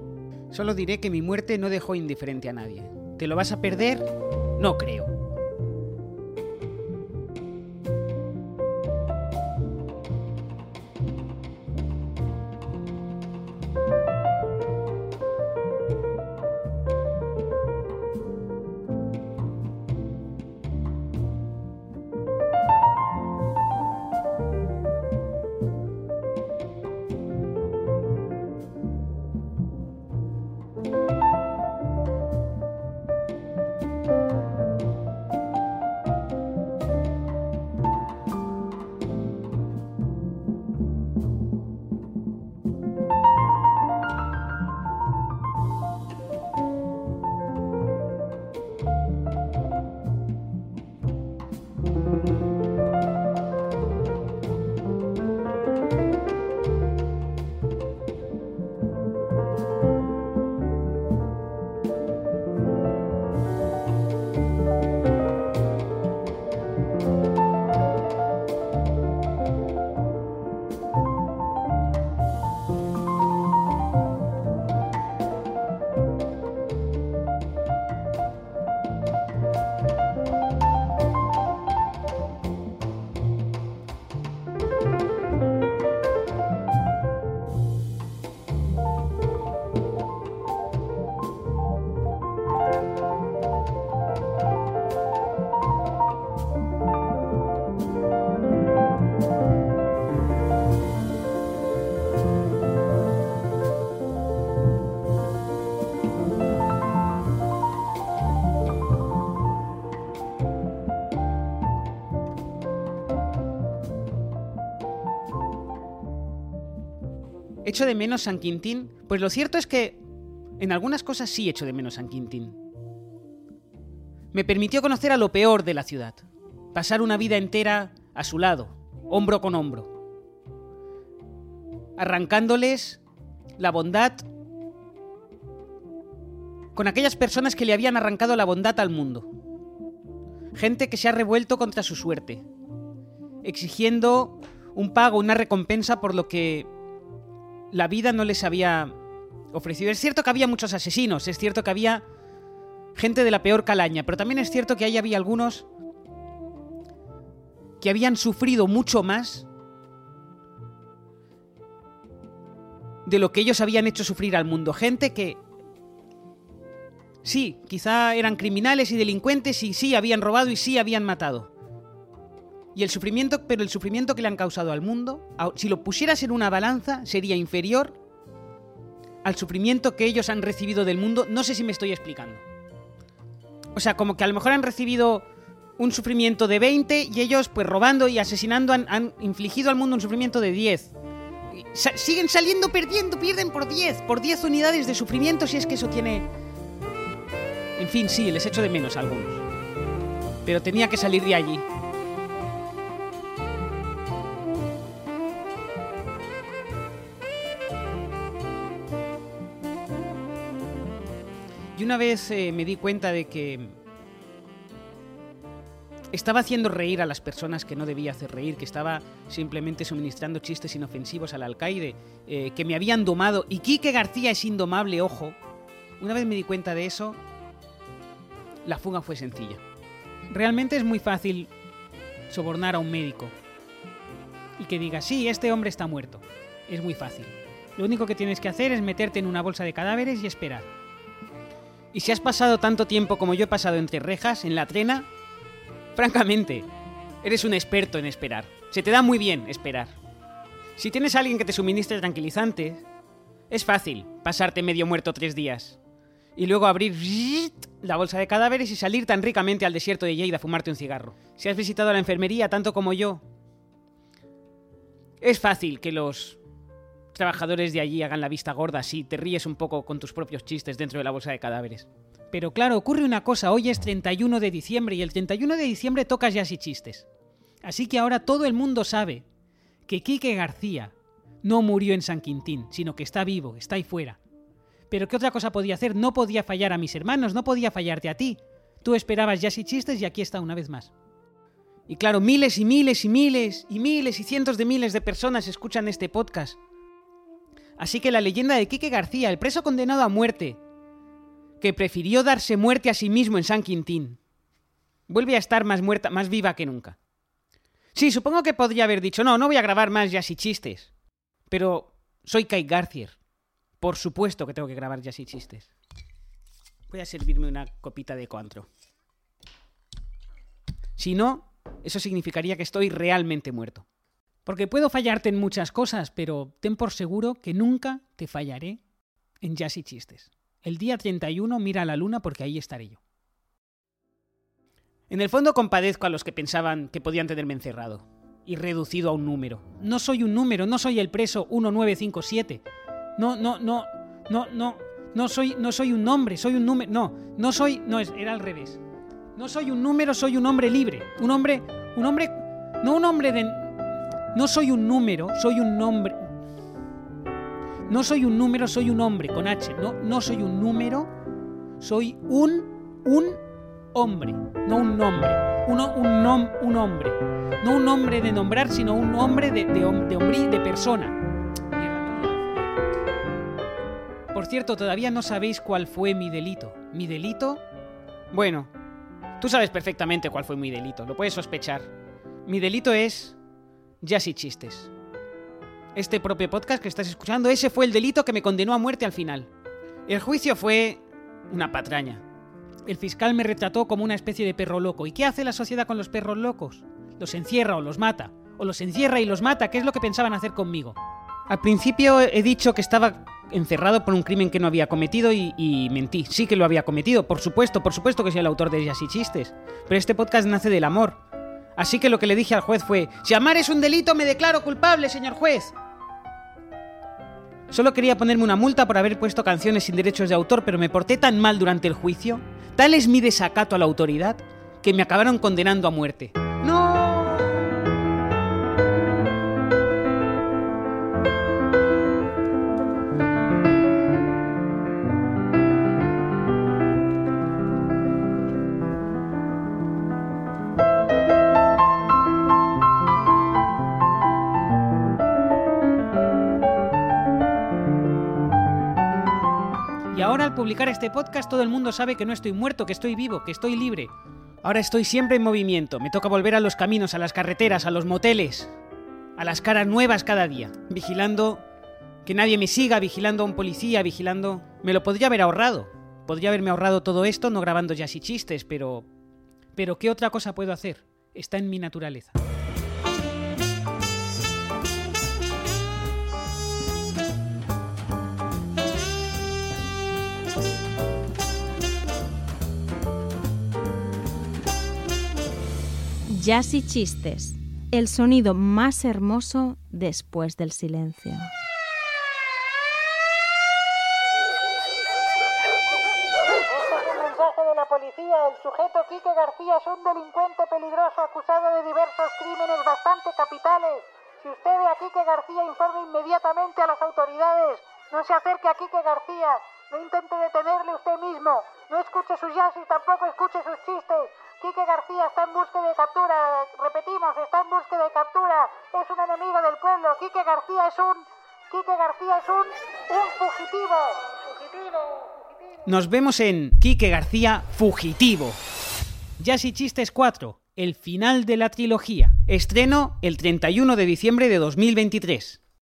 Solo diré que mi muerte no dejó indiferente a nadie. ¿Te lo vas a perder? No creo. ¿Echo de menos San Quintín? Pues lo cierto es que en algunas cosas sí echo de menos San Quintín. Me permitió conocer a lo peor de la ciudad, pasar una vida entera a su lado, hombro con hombro, arrancándoles la bondad con aquellas personas que le habían arrancado la bondad al mundo. Gente que se ha revuelto contra su suerte, exigiendo un pago, una recompensa por lo que la vida no les había ofrecido. Es cierto que había muchos asesinos, es cierto que había gente de la peor calaña, pero también es cierto que ahí había algunos que habían sufrido mucho más de lo que ellos habían hecho sufrir al mundo. Gente que sí, quizá eran criminales y delincuentes y sí habían robado y sí habían matado. Y el sufrimiento, pero el sufrimiento que le han causado al mundo, si lo pusieras en una balanza, sería inferior al sufrimiento que ellos han recibido del mundo. No sé si me estoy explicando. O sea, como que a lo mejor han recibido un sufrimiento de 20 y ellos, pues robando y asesinando, han, infligido al mundo un sufrimiento de 10. Y sa- siguen saliendo perdiendo, pierden por 10, por 10 unidades de sufrimiento si es que eso tiene... En fin, sí, les echo de menos a algunos. Pero tenía que salir de allí. Una vez eh, me di cuenta de que estaba haciendo reír a las personas que no debía hacer reír, que estaba simplemente suministrando chistes inofensivos al alcaide, eh, que me habían domado. Y Quique García es indomable, ojo. Una vez me di cuenta de eso, la fuga fue sencilla. Realmente es muy fácil sobornar a un médico y que diga, sí, este hombre está muerto. Es muy fácil. Lo único que tienes que hacer es meterte en una bolsa de cadáveres y esperar. Y si has pasado tanto tiempo como yo he pasado entre rejas, en la trena, francamente, eres un experto en esperar. Se te da muy bien esperar. Si tienes a alguien que te suministre tranquilizantes, es fácil pasarte medio muerto tres días. Y luego abrir la bolsa de cadáveres y salir tan ricamente al desierto de Lleida a fumarte un cigarro. Si has visitado la enfermería tanto como yo, es fácil que los trabajadores de allí hagan la vista gorda si te ríes un poco con tus propios chistes dentro de la bolsa de cadáveres. Pero claro, ocurre una cosa, hoy es 31 de diciembre y el 31 de diciembre tocas ya y chistes. Así que ahora todo el mundo sabe que Quique García no murió en San Quintín, sino que está vivo, está ahí fuera. Pero ¿qué otra cosa podía hacer? No podía fallar a mis hermanos, no podía fallarte a ti. Tú esperabas ya y chistes y aquí está una vez más. Y claro, miles y miles y miles y miles y cientos de miles de personas escuchan este podcast. Así que la leyenda de Quique García, el preso condenado a muerte, que prefirió darse muerte a sí mismo en San Quintín, vuelve a estar más muerta, más viva que nunca. Sí, supongo que podría haber dicho, no, no voy a grabar más jazz y chistes. Pero soy Kai Garcier. Por supuesto que tengo que grabar jazz y chistes. Voy a servirme una copita de coantro. Si no, eso significaría que estoy realmente muerto. Porque puedo fallarte en muchas cosas, pero ten por seguro que nunca te fallaré en jazz y chistes. El día 31 mira a la luna porque ahí estaré yo. En el fondo compadezco a los que pensaban que podían tenerme encerrado y reducido a un número. No soy un número, no soy el preso 1957. No, no, no, no, no, no soy, no soy un nombre, soy un número. No, no soy, no es, era al revés. No soy un número, soy un hombre libre. Un hombre, un hombre, no un hombre de, no soy un número, soy un nombre. No soy un número, soy un hombre con H. No, no soy un número, soy un, un hombre, no un nombre. Uno, un, nom, un hombre. No un hombre de nombrar, sino un hombre de, de, de hombrí, de persona. Por cierto, todavía no sabéis cuál fue mi delito. ¿Mi delito? Bueno, tú sabes perfectamente cuál fue mi delito, lo puedes sospechar. Mi delito es jazz y chistes. Este propio podcast que estás escuchando, ese fue el delito que me condenó a muerte al final. El juicio fue una patraña. El fiscal me retrató como una especie de perro loco. ¿Y qué hace la sociedad con los perros locos? Los encierra o los mata. O los encierra y los mata, que es lo que pensaban hacer conmigo. Al principio he dicho que estaba encerrado por un crimen que no había cometido y, y mentí. Sí que lo había cometido, por supuesto, por supuesto que soy el autor de Jazz y Chistes. Pero este podcast nace del amor. Así que lo que le dije al juez fue, si amar es un delito, me declaro culpable, señor juez. Solo quería ponerme una multa por haber puesto canciones sin derechos de autor, pero me porté tan mal durante el juicio, tal es mi desacato a la autoridad, que me acabaron condenando a muerte. Publicar este podcast todo el mundo sabe que no estoy muerto, que estoy vivo, que estoy libre. Ahora estoy siempre en movimiento, me toca volver a los caminos, a las carreteras, a los moteles, a las caras nuevas cada día, vigilando que nadie me siga, vigilando a un policía, vigilando... Me lo podría haber ahorrado. Podría haberme ahorrado todo esto no grabando jazz y chistes, pero... Pero ¿qué otra cosa puedo hacer? Está en mi naturaleza. Jazz y chistes. El sonido más hermoso después del silencio. Este es. El sujeto Quique García es un delincuente peligroso acusado de diversos crímenes bastante capitales. Si usted ve a Quique García, informe inmediatamente a las autoridades. No se acerque a Quique García. No intente detenerle usted mismo. No escuche sus jazz y tampoco escuche sus chistes. Quique García está en búsqueda de captura. Repetimos, está en búsqueda de captura. Es un enemigo del pueblo. Quique García es un... Quique García es un... un fugitivo. Fugitivo. fugitivo. Nos vemos en Quique García Fugitivo. Jazz y Chistes 4, el final de la trilogía. Estreno el 31 de diciembre de 2023.